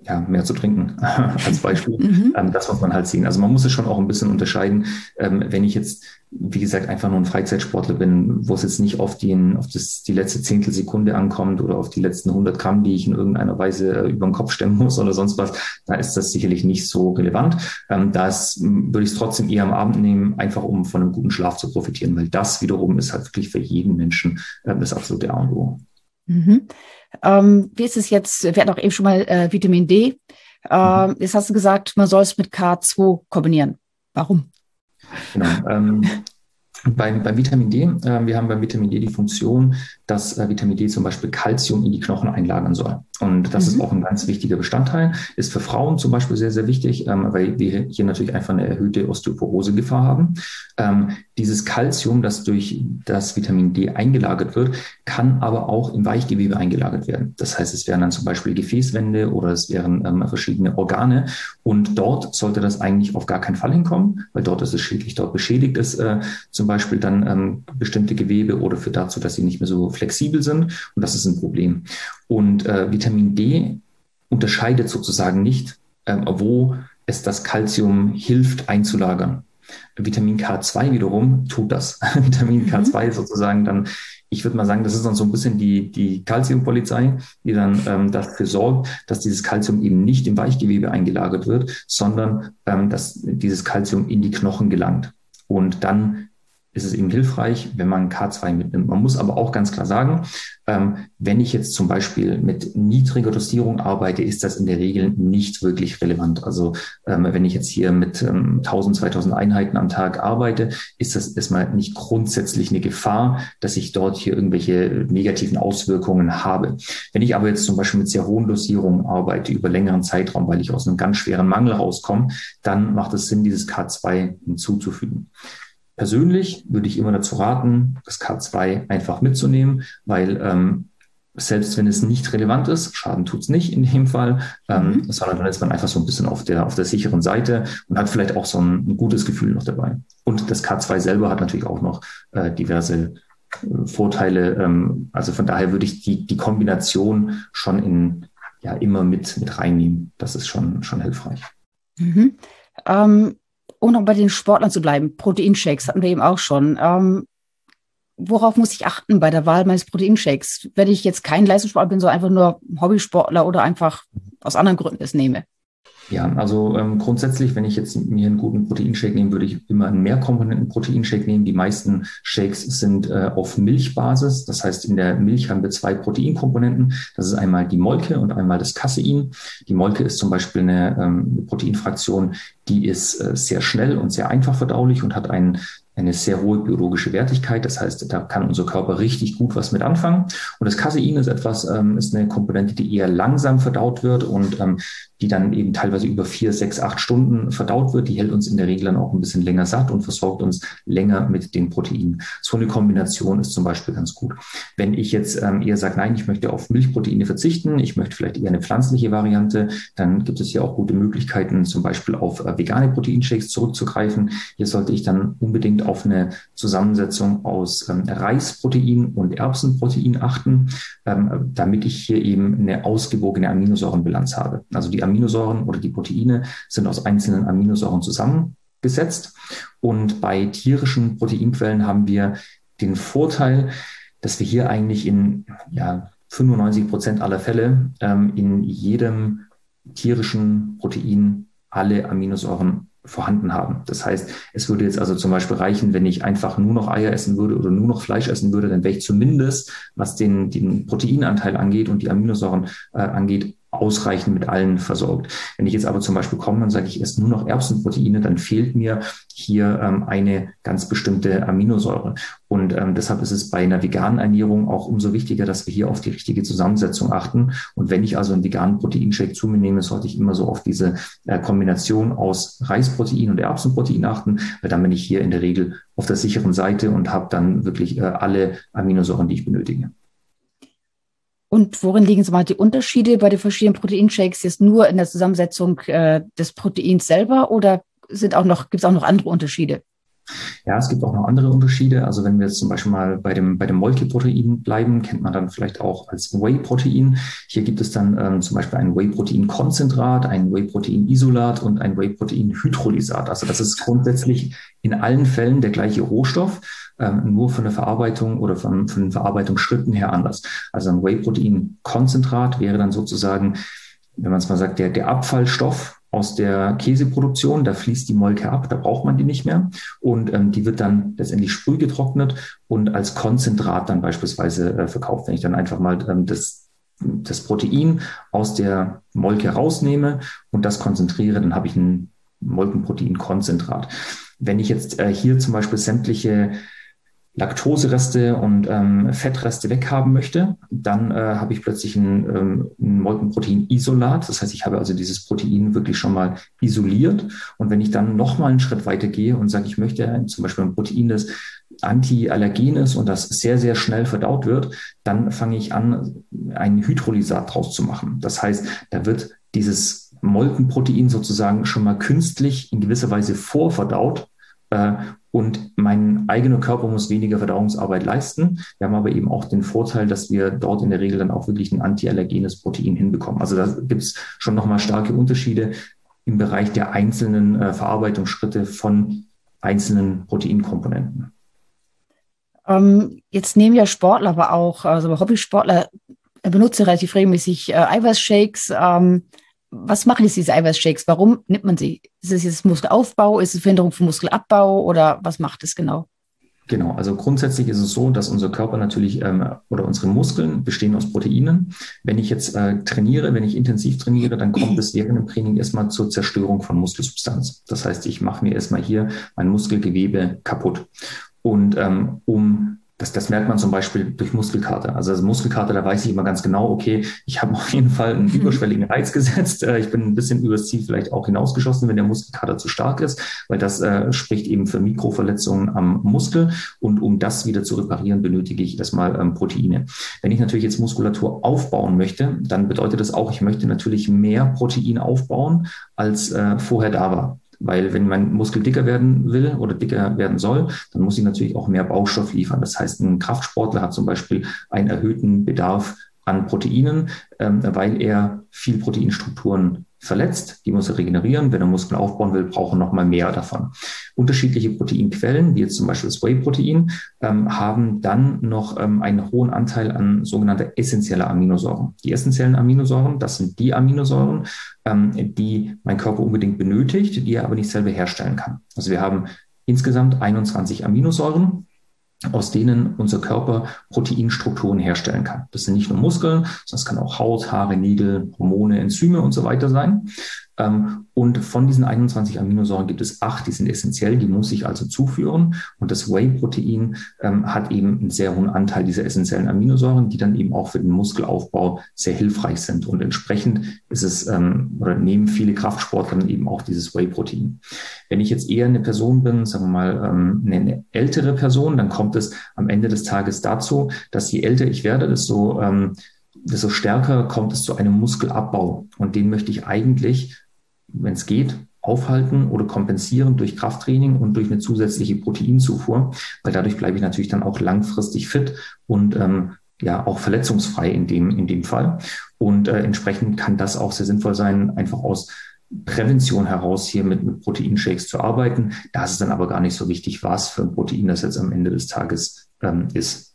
ja, mehr zu trinken als Beispiel. Mhm. Ähm, das muss man halt sehen. Also man muss es schon auch ein bisschen unterscheiden. Ähm, wenn ich jetzt, wie gesagt, einfach nur ein Freizeitsportler bin, wo es jetzt nicht auf, den, auf das, die letzte Zehntelsekunde ankommt oder auf die letzten 100 Gramm, die ich in irgendeiner Weise äh, über den Kopf stemmen muss oder sonst was, da ist das sicherlich nicht so relevant. Ähm, da würde ich es trotzdem eher am Abend nehmen, einfach um von einem guten Schlaf zu profitieren, weil das wiederum ist halt wirklich für jeden Menschen äh, das absolute A und O. Mhm. Ähm, wie ist es jetzt? Wir hatten auch eben schon mal äh, Vitamin D. Ähm, mhm. Jetzt hast du gesagt, man soll es mit K2 kombinieren. Warum? Genau. Ähm, beim, beim, Vitamin D, äh, wir haben beim Vitamin D die Funktion, dass äh, Vitamin D zum Beispiel Kalzium in die Knochen einlagern soll. Und das mhm. ist auch ein ganz wichtiger Bestandteil. Ist für Frauen zum Beispiel sehr, sehr wichtig, ähm, weil wir hier natürlich einfach eine erhöhte Osteoporosegefahr haben. Ähm, dieses Kalzium, das durch das Vitamin D eingelagert wird, kann aber auch im Weichgewebe eingelagert werden. Das heißt, es wären dann zum Beispiel Gefäßwände oder es wären ähm, verschiedene Organe. Und dort sollte das eigentlich auf gar keinen Fall hinkommen, weil dort ist es schädlich. Dort beschädigt es äh, zum Beispiel dann ähm, bestimmte Gewebe oder führt dazu, dass sie nicht mehr so flexibel sind. Und das ist ein Problem. Und äh, Vitamin D unterscheidet sozusagen nicht, äh, wo es das Kalzium hilft einzulagern. Vitamin K2 wiederum tut das. Vitamin mhm. K2 sozusagen dann, ich würde mal sagen, das ist dann so ein bisschen die, die Calciumpolizei, die dann ähm, dafür sorgt, dass dieses Kalzium eben nicht im Weichgewebe eingelagert wird, sondern ähm, dass dieses Kalzium in die Knochen gelangt. Und dann ist es eben hilfreich, wenn man K2 mitnimmt. Man muss aber auch ganz klar sagen, ähm, wenn ich jetzt zum Beispiel mit niedriger Dosierung arbeite, ist das in der Regel nicht wirklich relevant. Also ähm, wenn ich jetzt hier mit ähm, 1000, 2000 Einheiten am Tag arbeite, ist das erstmal nicht grundsätzlich eine Gefahr, dass ich dort hier irgendwelche negativen Auswirkungen habe. Wenn ich aber jetzt zum Beispiel mit sehr hohen Dosierungen arbeite über längeren Zeitraum, weil ich aus einem ganz schweren Mangel rauskomme, dann macht es Sinn, dieses K2 hinzuzufügen. Persönlich würde ich immer dazu raten, das K2 einfach mitzunehmen, weil ähm, selbst wenn es nicht relevant ist, Schaden tut's nicht in dem Fall, ähm, mhm. sondern dann ist man einfach so ein bisschen auf der, auf der sicheren Seite und hat vielleicht auch so ein, ein gutes Gefühl noch dabei. Und das K2 selber hat natürlich auch noch äh, diverse äh, Vorteile. Ähm, also von daher würde ich die, die Kombination schon in, ja, immer mit, mit reinnehmen. Das ist schon, schon hilfreich. Mhm. Ähm, um noch bei den Sportlern zu bleiben, Proteinshakes hatten wir eben auch schon. Ähm, worauf muss ich achten bei der Wahl meines Proteinshakes, wenn ich jetzt kein Leistungssportler bin, sondern einfach nur Hobbysportler oder einfach aus anderen Gründen es nehme? Ja, also ähm, grundsätzlich, wenn ich jetzt mir einen guten Proteinshake nehme, würde ich immer einen mehrkomponenten Proteinshake nehmen. Die meisten Shakes sind äh, auf Milchbasis. Das heißt, in der Milch haben wir zwei Proteinkomponenten. Das ist einmal die Molke und einmal das Casein. Die Molke ist zum Beispiel eine, ähm, eine Proteinfraktion, die ist äh, sehr schnell und sehr einfach verdaulich und hat einen eine sehr hohe biologische Wertigkeit. Das heißt, da kann unser Körper richtig gut was mit anfangen. Und das Casein ist etwas, ähm, ist eine Komponente, die eher langsam verdaut wird und ähm, die dann eben teilweise über vier, sechs, acht Stunden verdaut wird. Die hält uns in der Regel dann auch ein bisschen länger satt und versorgt uns länger mit den Proteinen. So eine Kombination ist zum Beispiel ganz gut. Wenn ich jetzt ähm, eher sage, nein, ich möchte auf Milchproteine verzichten, ich möchte vielleicht eher eine pflanzliche Variante, dann gibt es ja auch gute Möglichkeiten, zum Beispiel auf äh, vegane Proteinshakes zurückzugreifen. Hier sollte ich dann unbedingt auf eine Zusammensetzung aus ähm, Reisprotein und Erbsenprotein achten, ähm, damit ich hier eben eine ausgewogene Aminosäurenbilanz habe. Also die Aminosäuren oder die Proteine sind aus einzelnen Aminosäuren zusammengesetzt. Und bei tierischen Proteinquellen haben wir den Vorteil, dass wir hier eigentlich in ja, 95 Prozent aller Fälle ähm, in jedem tierischen Protein alle Aminosäuren vorhanden haben. Das heißt, es würde jetzt also zum Beispiel reichen, wenn ich einfach nur noch Eier essen würde oder nur noch Fleisch essen würde, dann wäre ich zumindest, was den, den Proteinanteil angeht und die Aminosäuren äh, angeht, ausreichend mit allen versorgt. Wenn ich jetzt aber zum Beispiel komme und sage, ich esse nur noch Erbsenproteine, dann fehlt mir hier ähm, eine ganz bestimmte Aminosäure. Und ähm, deshalb ist es bei einer veganen Ernährung auch umso wichtiger, dass wir hier auf die richtige Zusammensetzung achten. Und wenn ich also einen veganen Proteinshake zu mir nehme, sollte ich immer so auf diese äh, Kombination aus Reisprotein und Erbsenprotein achten, weil dann bin ich hier in der Regel auf der sicheren Seite und habe dann wirklich äh, alle Aminosäuren, die ich benötige. Und worin liegen so mal die Unterschiede bei den verschiedenen Proteinshakes? Jetzt nur in der Zusammensetzung äh, des Proteins selber oder sind auch noch, gibt es auch noch andere Unterschiede? Ja, es gibt auch noch andere Unterschiede. Also wenn wir jetzt zum Beispiel mal bei dem, bei dem Molkeprotein bleiben, kennt man dann vielleicht auch als Whey-Protein. Hier gibt es dann ähm, zum Beispiel ein Whey-Protein-Konzentrat, ein Whey-Protein-Isolat und ein Whey-Protein-Hydrolysat. Also das ist grundsätzlich in allen Fällen der gleiche Rohstoff, ähm, nur von der Verarbeitung oder von, von den Verarbeitungsschritten her anders. Also ein Whey-Protein-Konzentrat wäre dann sozusagen, wenn man es mal sagt, der, der Abfallstoff aus der Käseproduktion, da fließt die Molke ab, da braucht man die nicht mehr und ähm, die wird dann letztendlich sprühgetrocknet und als Konzentrat dann beispielsweise äh, verkauft. Wenn ich dann einfach mal ähm, das, das Protein aus der Molke rausnehme und das konzentriere, dann habe ich ein Molkenproteinkonzentrat. Wenn ich jetzt äh, hier zum Beispiel sämtliche Laktosereste und ähm, Fettreste weghaben möchte, dann äh, habe ich plötzlich ein, ähm, ein Molkenprotein-Isolat. Das heißt, ich habe also dieses Protein wirklich schon mal isoliert. Und wenn ich dann noch mal einen Schritt weiter gehe und sage, ich möchte zum Beispiel ein Protein, das antiallergen ist und das sehr, sehr schnell verdaut wird, dann fange ich an, ein Hydrolysat draus zu machen. Das heißt, da wird dieses Molkenprotein sozusagen schon mal künstlich in gewisser Weise vorverdaut und mein eigener Körper muss weniger Verdauungsarbeit leisten. Wir haben aber eben auch den Vorteil, dass wir dort in der Regel dann auch wirklich ein antiallergenes Protein hinbekommen. Also da gibt es schon nochmal starke Unterschiede im Bereich der einzelnen äh, Verarbeitungsschritte von einzelnen Proteinkomponenten. Ähm, jetzt nehmen ja Sportler aber auch, also Hobbysportler benutzen relativ regelmäßig äh, Eiweißshakes. Ähm, was machen jetzt diese Eiweißshakes? Warum nimmt man sie? Ist es jetzt Muskelaufbau? Ist es Verhinderung von Muskelabbau oder was macht es genau? Genau, also grundsätzlich ist es so, dass unser Körper natürlich ähm, oder unsere Muskeln bestehen aus Proteinen. Wenn ich jetzt äh, trainiere, wenn ich intensiv trainiere, dann kommt es während dem Training erstmal zur Zerstörung von Muskelsubstanz. Das heißt, ich mache mir erstmal hier mein Muskelgewebe kaputt. Und ähm, um das, das merkt man zum Beispiel durch Muskelkater. Also, also Muskelkater, da weiß ich immer ganz genau, okay, ich habe auf jeden Fall einen mhm. überschwelligen Reiz gesetzt. Äh, ich bin ein bisschen übers Ziel vielleicht auch hinausgeschossen, wenn der Muskelkater zu stark ist, weil das äh, spricht eben für Mikroverletzungen am Muskel. Und um das wieder zu reparieren, benötige ich erstmal ähm, Proteine. Wenn ich natürlich jetzt Muskulatur aufbauen möchte, dann bedeutet das auch, ich möchte natürlich mehr Protein aufbauen, als äh, vorher da war. Weil wenn mein Muskel dicker werden will oder dicker werden soll, dann muss ich natürlich auch mehr Baustoff liefern. Das heißt, ein Kraftsportler hat zum Beispiel einen erhöhten Bedarf an Proteinen, ähm, weil er viel Proteinstrukturen verletzt, die muss er regenerieren. Wenn er Muskeln aufbauen will, braucht er nochmal mehr davon. Unterschiedliche Proteinquellen, wie jetzt zum Beispiel das Whey-Protein, ähm, haben dann noch ähm, einen hohen Anteil an sogenannte essentielle Aminosäuren. Die essentiellen Aminosäuren, das sind die Aminosäuren, ähm, die mein Körper unbedingt benötigt, die er aber nicht selber herstellen kann. Also wir haben insgesamt 21 Aminosäuren aus denen unser Körper Proteinstrukturen herstellen kann. Das sind nicht nur Muskeln, sondern es kann auch Haut, Haare, Nägel, Hormone, Enzyme und so weiter sein. Ähm, und von diesen 21 Aminosäuren gibt es acht, die sind essentiell, die muss ich also zuführen. Und das Whey-Protein ähm, hat eben einen sehr hohen Anteil dieser essentiellen Aminosäuren, die dann eben auch für den Muskelaufbau sehr hilfreich sind. Und entsprechend ist es ähm, oder nehmen viele Kraftsportler eben auch dieses Whey-Protein. Wenn ich jetzt eher eine Person bin, sagen wir mal eine ältere Person, dann kommt es am Ende des Tages dazu, dass je älter ich werde, desto desto stärker kommt es zu einem Muskelabbau. Und den möchte ich eigentlich wenn es geht, aufhalten oder kompensieren durch Krafttraining und durch eine zusätzliche Proteinzufuhr, weil dadurch bleibe ich natürlich dann auch langfristig fit und ähm, ja auch verletzungsfrei in dem, in dem Fall. Und äh, entsprechend kann das auch sehr sinnvoll sein, einfach aus Prävention heraus hier mit, mit Proteinshakes zu arbeiten. Da ist es dann aber gar nicht so wichtig, was für ein Protein das jetzt am Ende des Tages ähm, ist.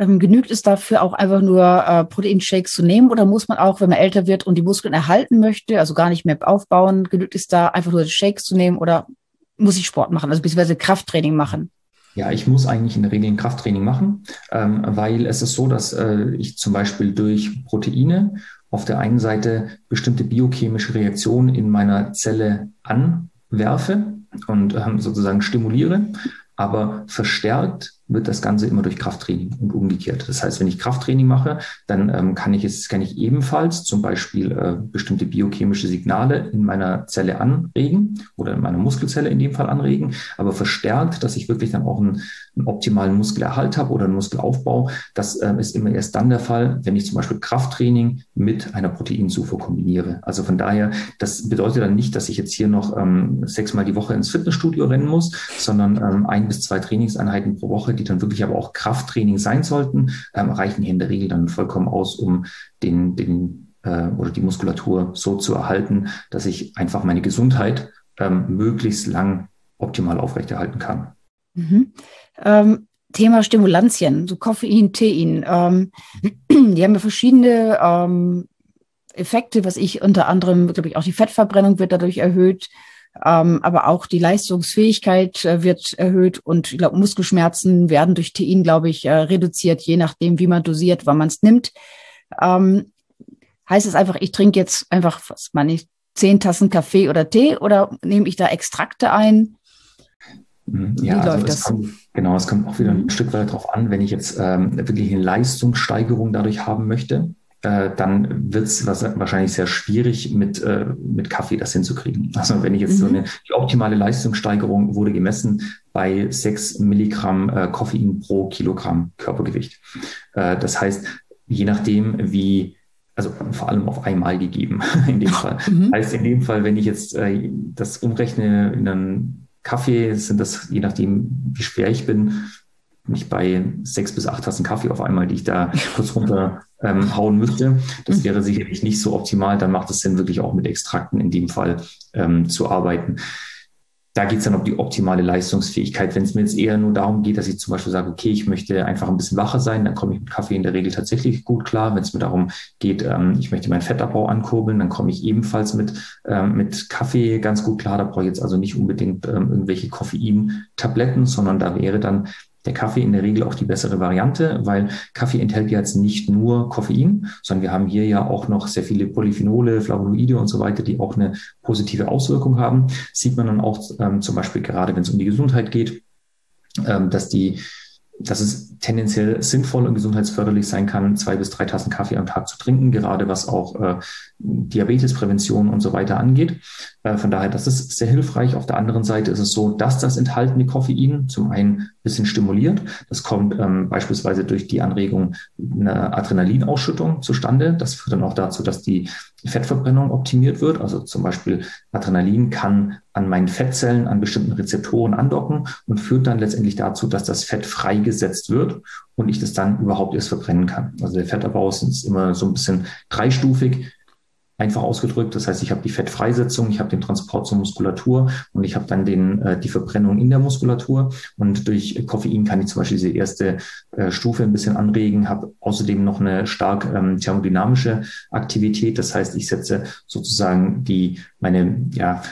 Ähm, genügt es dafür auch einfach nur äh, Proteinshakes zu nehmen oder muss man auch, wenn man älter wird und die Muskeln erhalten möchte, also gar nicht mehr aufbauen, genügt es da einfach nur Shakes zu nehmen oder muss ich Sport machen, also beziehungsweise Krafttraining machen? Ja, ich muss eigentlich in der Regel ein Krafttraining machen, ähm, weil es ist so, dass äh, ich zum Beispiel durch Proteine auf der einen Seite bestimmte biochemische Reaktionen in meiner Zelle anwerfe und ähm, sozusagen stimuliere, aber verstärkt wird das Ganze immer durch Krafttraining und umgekehrt. Das heißt, wenn ich Krafttraining mache, dann ähm, kann ich es, kann ich ebenfalls zum Beispiel äh, bestimmte biochemische Signale in meiner Zelle anregen oder in meiner Muskelzelle in dem Fall anregen, aber verstärkt, dass ich wirklich dann auch einen, einen optimalen Muskelerhalt habe oder einen Muskelaufbau. Das ähm, ist immer erst dann der Fall, wenn ich zum Beispiel Krafttraining mit einer Proteinzufuhr kombiniere. Also von daher, das bedeutet dann nicht, dass ich jetzt hier noch ähm, sechsmal die Woche ins Fitnessstudio rennen muss, sondern ähm, ein bis zwei Trainingseinheiten pro Woche, die dann wirklich aber auch Krafttraining sein sollten, ähm, reichen hier in der Regel dann vollkommen aus, um den, den äh, oder die Muskulatur so zu erhalten, dass ich einfach meine Gesundheit ähm, möglichst lang optimal aufrechterhalten kann. Mhm. Ähm, Thema Stimulantien, so Koffein, Tein. Ähm, die haben ja verschiedene ähm, Effekte, was ich unter anderem, glaube ich, auch die Fettverbrennung wird dadurch erhöht, aber auch die Leistungsfähigkeit äh, wird erhöht und ich glaube, Muskelschmerzen werden durch Tein, glaube ich, äh, reduziert, je nachdem, wie man dosiert, wann man es nimmt. Ähm, heißt es einfach, ich trinke jetzt einfach, was meine ich, zehn Tassen Kaffee oder Tee oder nehme ich da Extrakte ein? Mhm. Ja, Wie also läuft das? Kommt, genau, es kommt auch wieder ein. Stück weit darauf an, wenn ich jetzt ähm, wirklich eine Leistungssteigerung dadurch haben möchte, äh, dann wird es wahrscheinlich sehr schwierig, mit, äh, mit Kaffee das hinzukriegen. Also wenn ich jetzt mhm. so eine, die optimale Leistungssteigerung wurde gemessen bei sechs Milligramm äh, Koffein pro Kilogramm Körpergewicht. Äh, das heißt, je nachdem, wie also vor allem auf einmal gegeben in dem Fall. Mhm. Heißt in dem Fall, wenn ich jetzt äh, das umrechne in einen Kaffee, sind das je nachdem, wie schwer ich bin, nicht bei sechs bis acht Tassen Kaffee auf einmal, die ich da kurz runter ähm, hauen müsste. Das mhm. wäre sicherlich nicht so optimal. Dann macht es Sinn, wirklich auch mit Extrakten in dem Fall ähm, zu arbeiten. Da geht es dann um die optimale Leistungsfähigkeit. Wenn es mir jetzt eher nur darum geht, dass ich zum Beispiel sage, okay, ich möchte einfach ein bisschen wacher sein, dann komme ich mit Kaffee in der Regel tatsächlich gut klar. Wenn es mir darum geht, ähm, ich möchte meinen Fettabbau ankurbeln, dann komme ich ebenfalls mit, ähm, mit Kaffee ganz gut klar. Da brauche ich jetzt also nicht unbedingt ähm, irgendwelche Koffein-Tabletten, sondern da wäre dann der Kaffee in der Regel auch die bessere Variante, weil Kaffee enthält ja jetzt nicht nur Koffein, sondern wir haben hier ja auch noch sehr viele Polyphenole, Flavonoide und so weiter, die auch eine positive Auswirkung haben. Sieht man dann auch ähm, zum Beispiel gerade, wenn es um die Gesundheit geht, ähm, dass die dass es tendenziell sinnvoll und gesundheitsförderlich sein kann, zwei bis drei Tassen Kaffee am Tag zu trinken, gerade was auch äh, Diabetesprävention und so weiter angeht. Äh, von daher, das ist sehr hilfreich. Auf der anderen Seite ist es so, dass das enthaltene Koffein zum einen ein bisschen stimuliert. Das kommt ähm, beispielsweise durch die Anregung einer Adrenalinausschüttung zustande. Das führt dann auch dazu, dass die Fettverbrennung optimiert wird. Also zum Beispiel Adrenalin kann an meinen Fettzellen an bestimmten Rezeptoren andocken und führt dann letztendlich dazu, dass das Fett freigesetzt wird und ich das dann überhaupt erst verbrennen kann. Also der Fettabbau ist immer so ein bisschen dreistufig einfach ausgedrückt. Das heißt, ich habe die Fettfreisetzung, ich habe den Transport zur Muskulatur und ich habe dann den, äh, die Verbrennung in der Muskulatur. Und durch Koffein kann ich zum Beispiel diese erste äh, Stufe ein bisschen anregen, habe außerdem noch eine stark ähm, thermodynamische Aktivität. Das heißt, ich setze sozusagen die meine ja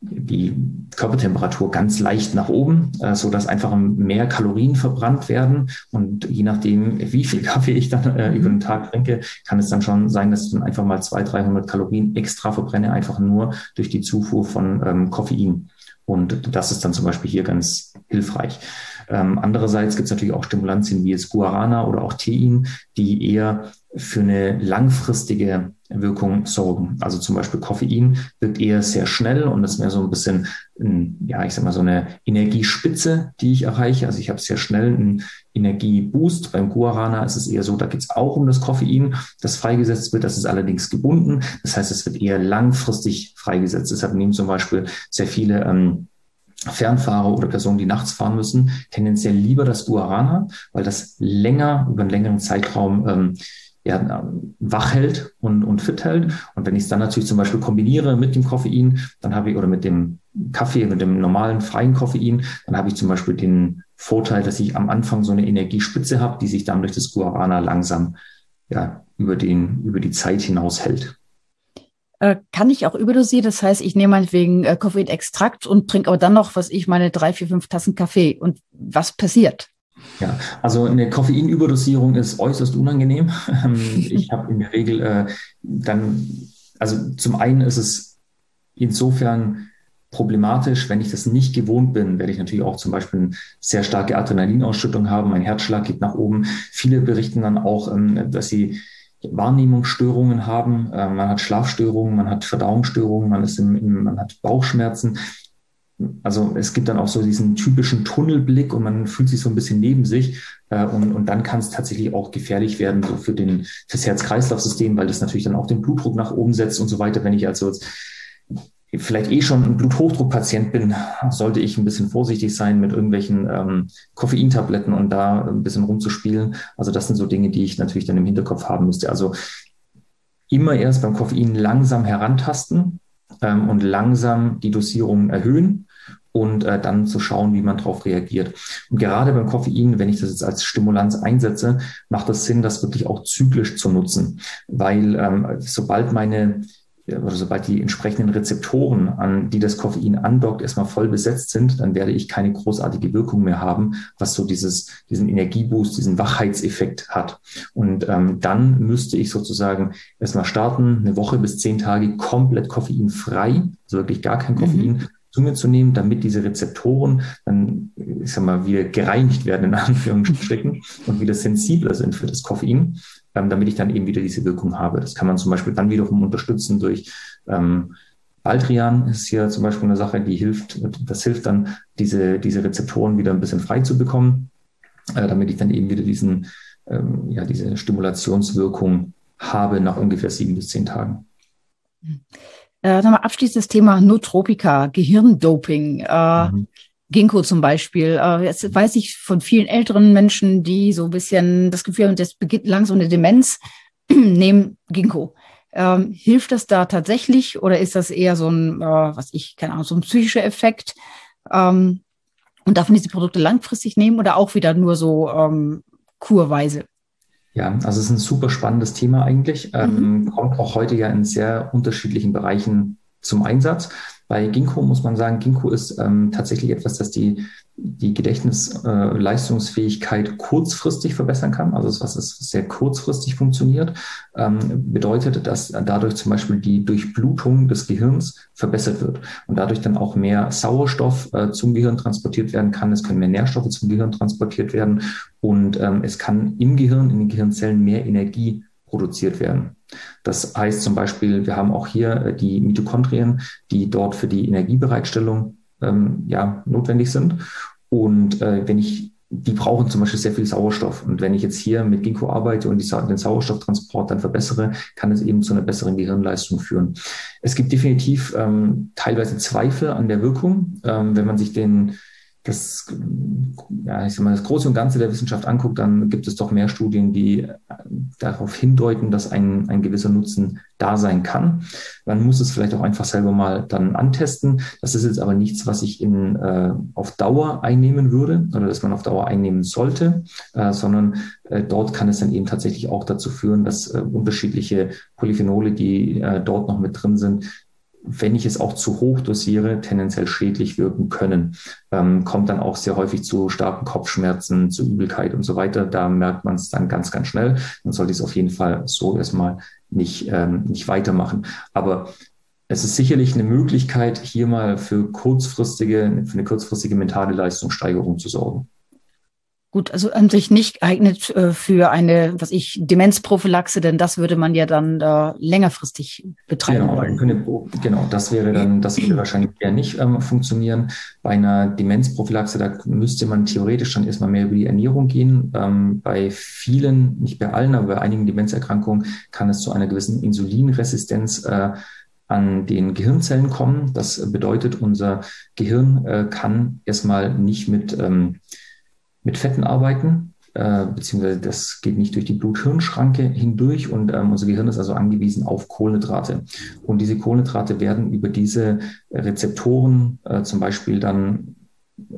die Körpertemperatur ganz leicht nach oben, äh, so dass einfach mehr Kalorien verbrannt werden. Und je nachdem, wie viel Kaffee ich dann äh, über den Tag trinke, kann es dann schon sein, dass ich dann einfach mal 200, 300 Kalorien extra verbrenne, einfach nur durch die Zufuhr von ähm, Koffein. Und das ist dann zum Beispiel hier ganz hilfreich. Ähm, andererseits gibt es natürlich auch Stimulantien wie jetzt Guarana oder auch Tein, die eher für eine langfristige Wirkung sorgen. Also zum Beispiel Koffein wirkt eher sehr schnell und das ist mehr so ein bisschen, ja, ich sag mal so eine Energiespitze, die ich erreiche. Also ich habe sehr schnell einen Energieboost. Beim Guarana ist es eher so, da geht es auch um das Koffein, das freigesetzt wird. Das ist allerdings gebunden. Das heißt, es wird eher langfristig freigesetzt. Deshalb nehmen zum Beispiel sehr viele ähm, Fernfahrer oder Personen, die nachts fahren müssen, tendenziell lieber das Guarana, weil das länger, über einen längeren Zeitraum ähm, ja, wach hält und, und fit hält. Und wenn ich es dann natürlich zum Beispiel kombiniere mit dem Koffein, dann habe ich, oder mit dem Kaffee, mit dem normalen freien Koffein, dann habe ich zum Beispiel den Vorteil, dass ich am Anfang so eine Energiespitze habe, die sich dann durch das Guarana langsam ja, über, den, über die Zeit hinaus hält. Äh, kann ich auch überdosieren. Das heißt, ich nehme meinetwegen äh, Koffeinextrakt und trinke aber dann noch, was ich meine, drei, vier, fünf Tassen Kaffee. Und was passiert? Ja, also eine Koffeinüberdosierung ist äußerst unangenehm. Ähm, ich habe in der Regel äh, dann, also zum einen ist es insofern problematisch, wenn ich das nicht gewohnt bin, werde ich natürlich auch zum Beispiel eine sehr starke Adrenalinausschüttung haben, mein Herzschlag geht nach oben. Viele berichten dann auch, ähm, dass sie Wahrnehmungsstörungen haben, äh, man hat Schlafstörungen, man hat Verdauungsstörungen, man ist im, im, man hat Bauchschmerzen. Also es gibt dann auch so diesen typischen Tunnelblick und man fühlt sich so ein bisschen neben sich äh, und, und dann kann es tatsächlich auch gefährlich werden so für den fürs Herz-Kreislauf-System, weil das natürlich dann auch den Blutdruck nach oben setzt und so weiter. Wenn ich also jetzt vielleicht eh schon ein Bluthochdruckpatient bin, sollte ich ein bisschen vorsichtig sein mit irgendwelchen ähm, Koffeintabletten und da ein bisschen rumzuspielen. Also das sind so Dinge, die ich natürlich dann im Hinterkopf haben müsste. Also immer erst beim Koffein langsam herantasten ähm, und langsam die Dosierung erhöhen und äh, dann zu schauen, wie man darauf reagiert. Und gerade beim Koffein, wenn ich das jetzt als Stimulanz einsetze, macht es Sinn, das wirklich auch zyklisch zu nutzen, weil ähm, sobald meine oder sobald die entsprechenden Rezeptoren, an die das Koffein andockt, erstmal voll besetzt sind, dann werde ich keine großartige Wirkung mehr haben, was so dieses, diesen Energieboost, diesen Wachheitseffekt hat. Und ähm, dann müsste ich sozusagen erstmal starten, eine Woche bis zehn Tage komplett koffeinfrei, also wirklich gar kein Koffein, mhm zu mir zu nehmen, damit diese Rezeptoren dann, ich sag mal, wieder gereinigt werden, in Anführungsstrichen, und wieder sensibler sind für das Koffein ähm, damit ich dann eben wieder diese Wirkung habe. Das kann man zum Beispiel dann wiederum unterstützen durch ähm, Baldrian ist hier zum Beispiel eine Sache, die hilft, das hilft dann, diese, diese Rezeptoren wieder ein bisschen frei zu bekommen, äh, damit ich dann eben wieder diesen, ähm, ja, diese Stimulationswirkung habe nach ungefähr sieben bis zehn Tagen. Äh, dann mal abschließend das Thema Nootropika, Gehirndoping. Äh, mhm. Ginkgo zum Beispiel. Äh, jetzt weiß ich von vielen älteren Menschen, die so ein bisschen das Gefühl haben, das beginnt langsam eine Demenz, nehmen Ginkgo. Ähm, hilft das da tatsächlich oder ist das eher so ein, äh, was ich, keine Ahnung, so ein psychischer Effekt? Ähm, und darf man diese Produkte langfristig nehmen oder auch wieder nur so ähm, kurweise? Ja, also es ist ein super spannendes Thema eigentlich. Ähm, mhm. kommt auch heute ja in sehr unterschiedlichen Bereichen zum Einsatz. Bei Ginkgo muss man sagen, Ginkgo ist ähm, tatsächlich etwas, das die, die Gedächtnisleistungsfähigkeit äh, kurzfristig verbessern kann. Also es was es sehr kurzfristig funktioniert, ähm, bedeutet, dass dadurch zum Beispiel die Durchblutung des Gehirns verbessert wird und dadurch dann auch mehr Sauerstoff äh, zum Gehirn transportiert werden kann. Es können mehr Nährstoffe zum Gehirn transportiert werden und ähm, es kann im Gehirn, in den Gehirnzellen mehr Energie produziert werden. Das heißt zum Beispiel, wir haben auch hier äh, die Mitochondrien, die dort für die Energiebereitstellung ähm, ja, notwendig sind. Und äh, wenn ich die brauchen zum Beispiel sehr viel Sauerstoff. Und wenn ich jetzt hier mit Ginkgo arbeite und die, den Sauerstofftransport dann verbessere, kann es eben zu einer besseren Gehirnleistung führen. Es gibt definitiv ähm, teilweise Zweifel an der Wirkung, ähm, wenn man sich den das, ja, ich sag mal, das Große und Ganze der Wissenschaft anguckt, dann gibt es doch mehr Studien, die äh, darauf hindeuten, dass ein, ein gewisser Nutzen da sein kann. Man muss es vielleicht auch einfach selber mal dann antesten. Das ist jetzt aber nichts, was ich in, äh, auf Dauer einnehmen würde oder dass man auf Dauer einnehmen sollte, äh, sondern äh, dort kann es dann eben tatsächlich auch dazu führen, dass äh, unterschiedliche Polyphenole, die äh, dort noch mit drin sind, wenn ich es auch zu hoch dosiere, tendenziell schädlich wirken können. Ähm, kommt dann auch sehr häufig zu starken Kopfschmerzen, zu Übelkeit und so weiter. Da merkt man es dann ganz, ganz schnell. Dann sollte ich es auf jeden Fall so erstmal nicht, ähm, nicht weitermachen. Aber es ist sicherlich eine Möglichkeit, hier mal für kurzfristige, für eine kurzfristige mentale Leistungssteigerung zu sorgen. Gut, also an sich nicht geeignet äh, für eine, was ich, Demenzprophylaxe, denn das würde man ja dann äh, längerfristig betreiben genau, wollen. Könnte, genau, das wäre dann, das würde wahrscheinlich eher nicht ähm, funktionieren. Bei einer Demenzprophylaxe, da müsste man theoretisch dann erstmal mehr über die Ernährung gehen. Ähm, bei vielen, nicht bei allen, aber bei einigen Demenzerkrankungen kann es zu einer gewissen Insulinresistenz äh, an den Gehirnzellen kommen. Das bedeutet, unser Gehirn äh, kann erstmal nicht mit ähm, mit Fetten arbeiten, äh, beziehungsweise das geht nicht durch die Blut-Hirn-Schranke hindurch und ähm, unser Gehirn ist also angewiesen auf Kohlenhydrate. Und diese Kohlenhydrate werden über diese Rezeptoren äh, zum Beispiel dann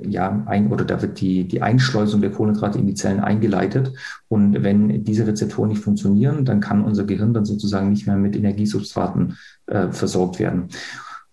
ja, ein, oder da wird die, die Einschleusung der Kohlenhydrate in die Zellen eingeleitet. Und wenn diese Rezeptoren nicht funktionieren, dann kann unser Gehirn dann sozusagen nicht mehr mit Energiesubstraten äh, versorgt werden.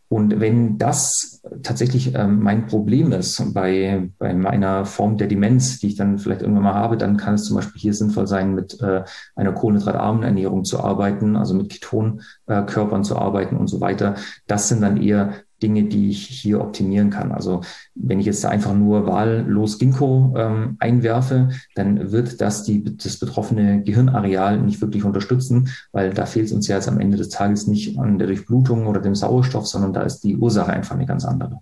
Und wenn das tatsächlich ähm, mein Problem ist bei, bei meiner Form der Demenz, die ich dann vielleicht irgendwann mal habe, dann kann es zum Beispiel hier sinnvoll sein, mit äh, einer kohlenhydratarmen Ernährung zu arbeiten, also mit Ketonkörpern äh, zu arbeiten und so weiter. Das sind dann eher Dinge, die ich hier optimieren kann. Also wenn ich jetzt einfach nur wahllos Ginkgo ähm, einwerfe, dann wird das die, das betroffene Gehirnareal nicht wirklich unterstützen, weil da fehlt es uns ja jetzt am Ende des Tages nicht an der Durchblutung oder dem Sauerstoff, sondern da ist die Ursache einfach eine ganz andere.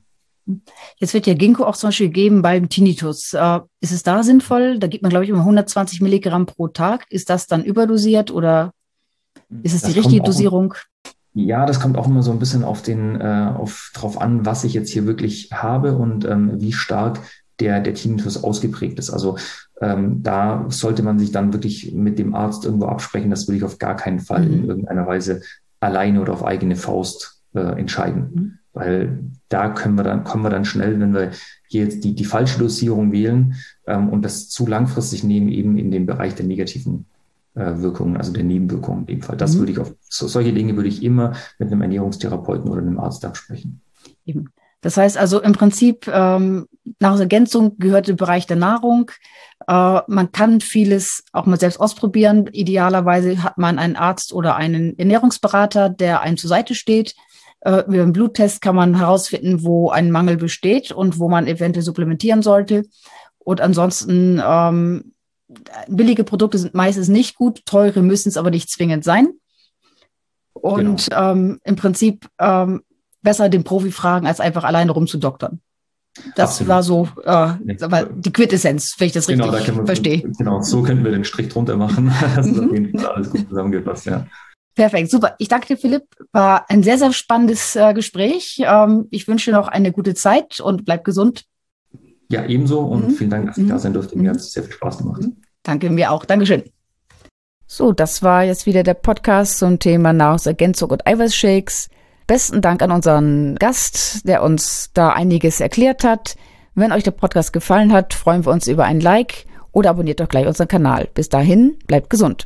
Jetzt wird ja Ginkgo auch zum Beispiel gegeben beim Tinnitus. Äh, ist es da sinnvoll? Da gibt man, glaube ich, immer 120 Milligramm pro Tag. Ist das dann überdosiert oder ist es das die richtige Dosierung? Ja, das kommt auch immer so ein bisschen auf den, äh, auf, drauf an, was ich jetzt hier wirklich habe und ähm, wie stark der, der Tinnitus ausgeprägt ist. Also ähm, da sollte man sich dann wirklich mit dem Arzt irgendwo absprechen. Das würde ich auf gar keinen Fall mhm. in irgendeiner Weise alleine oder auf eigene Faust äh, entscheiden. Mhm. Weil da können wir dann, kommen wir dann schnell, wenn wir hier jetzt die, die falsche Dosierung wählen ähm, und das zu langfristig nehmen, eben in den Bereich der negativen Wirkungen, also der Nebenwirkungen in dem Fall. Das mhm. würde ich auf, so, solche Dinge würde ich immer mit einem Ernährungstherapeuten oder einem Arzt absprechen. Eben. Das heißt also im Prinzip, ähm, Nahrungsergänzung gehört im Bereich der Nahrung. Äh, man kann vieles auch mal selbst ausprobieren. Idealerweise hat man einen Arzt oder einen Ernährungsberater, der einem zur Seite steht. Äh, über einen Bluttest kann man herausfinden, wo ein Mangel besteht und wo man eventuell supplementieren sollte. Und ansonsten ähm, billige Produkte sind meistens nicht gut, teure müssen es aber nicht zwingend sein. Und genau. ähm, im Prinzip ähm, besser den Profi fragen, als einfach alleine rumzudoktern. Das Absolut. war so äh, die Quintessenz, wenn ich das genau, richtig da verstehe. Genau, so könnten wir den Strich drunter machen. Das ist auf jeden Fall alles gut zusammengefasst, ja. Perfekt, super. Ich danke dir, Philipp. War ein sehr, sehr spannendes äh, Gespräch. Ähm, ich wünsche dir noch eine gute Zeit und bleib gesund. Ja, ebenso und mhm. vielen Dank, dass ich mhm. da sein durfte. Mir mhm. hat es sehr viel Spaß gemacht. Mhm. Danke mir auch. Dankeschön. So, das war jetzt wieder der Podcast zum Thema Nahrungsergänzung und Eiweißshakes. Besten Dank an unseren Gast, der uns da einiges erklärt hat. Wenn euch der Podcast gefallen hat, freuen wir uns über ein Like oder abonniert doch gleich unseren Kanal. Bis dahin, bleibt gesund.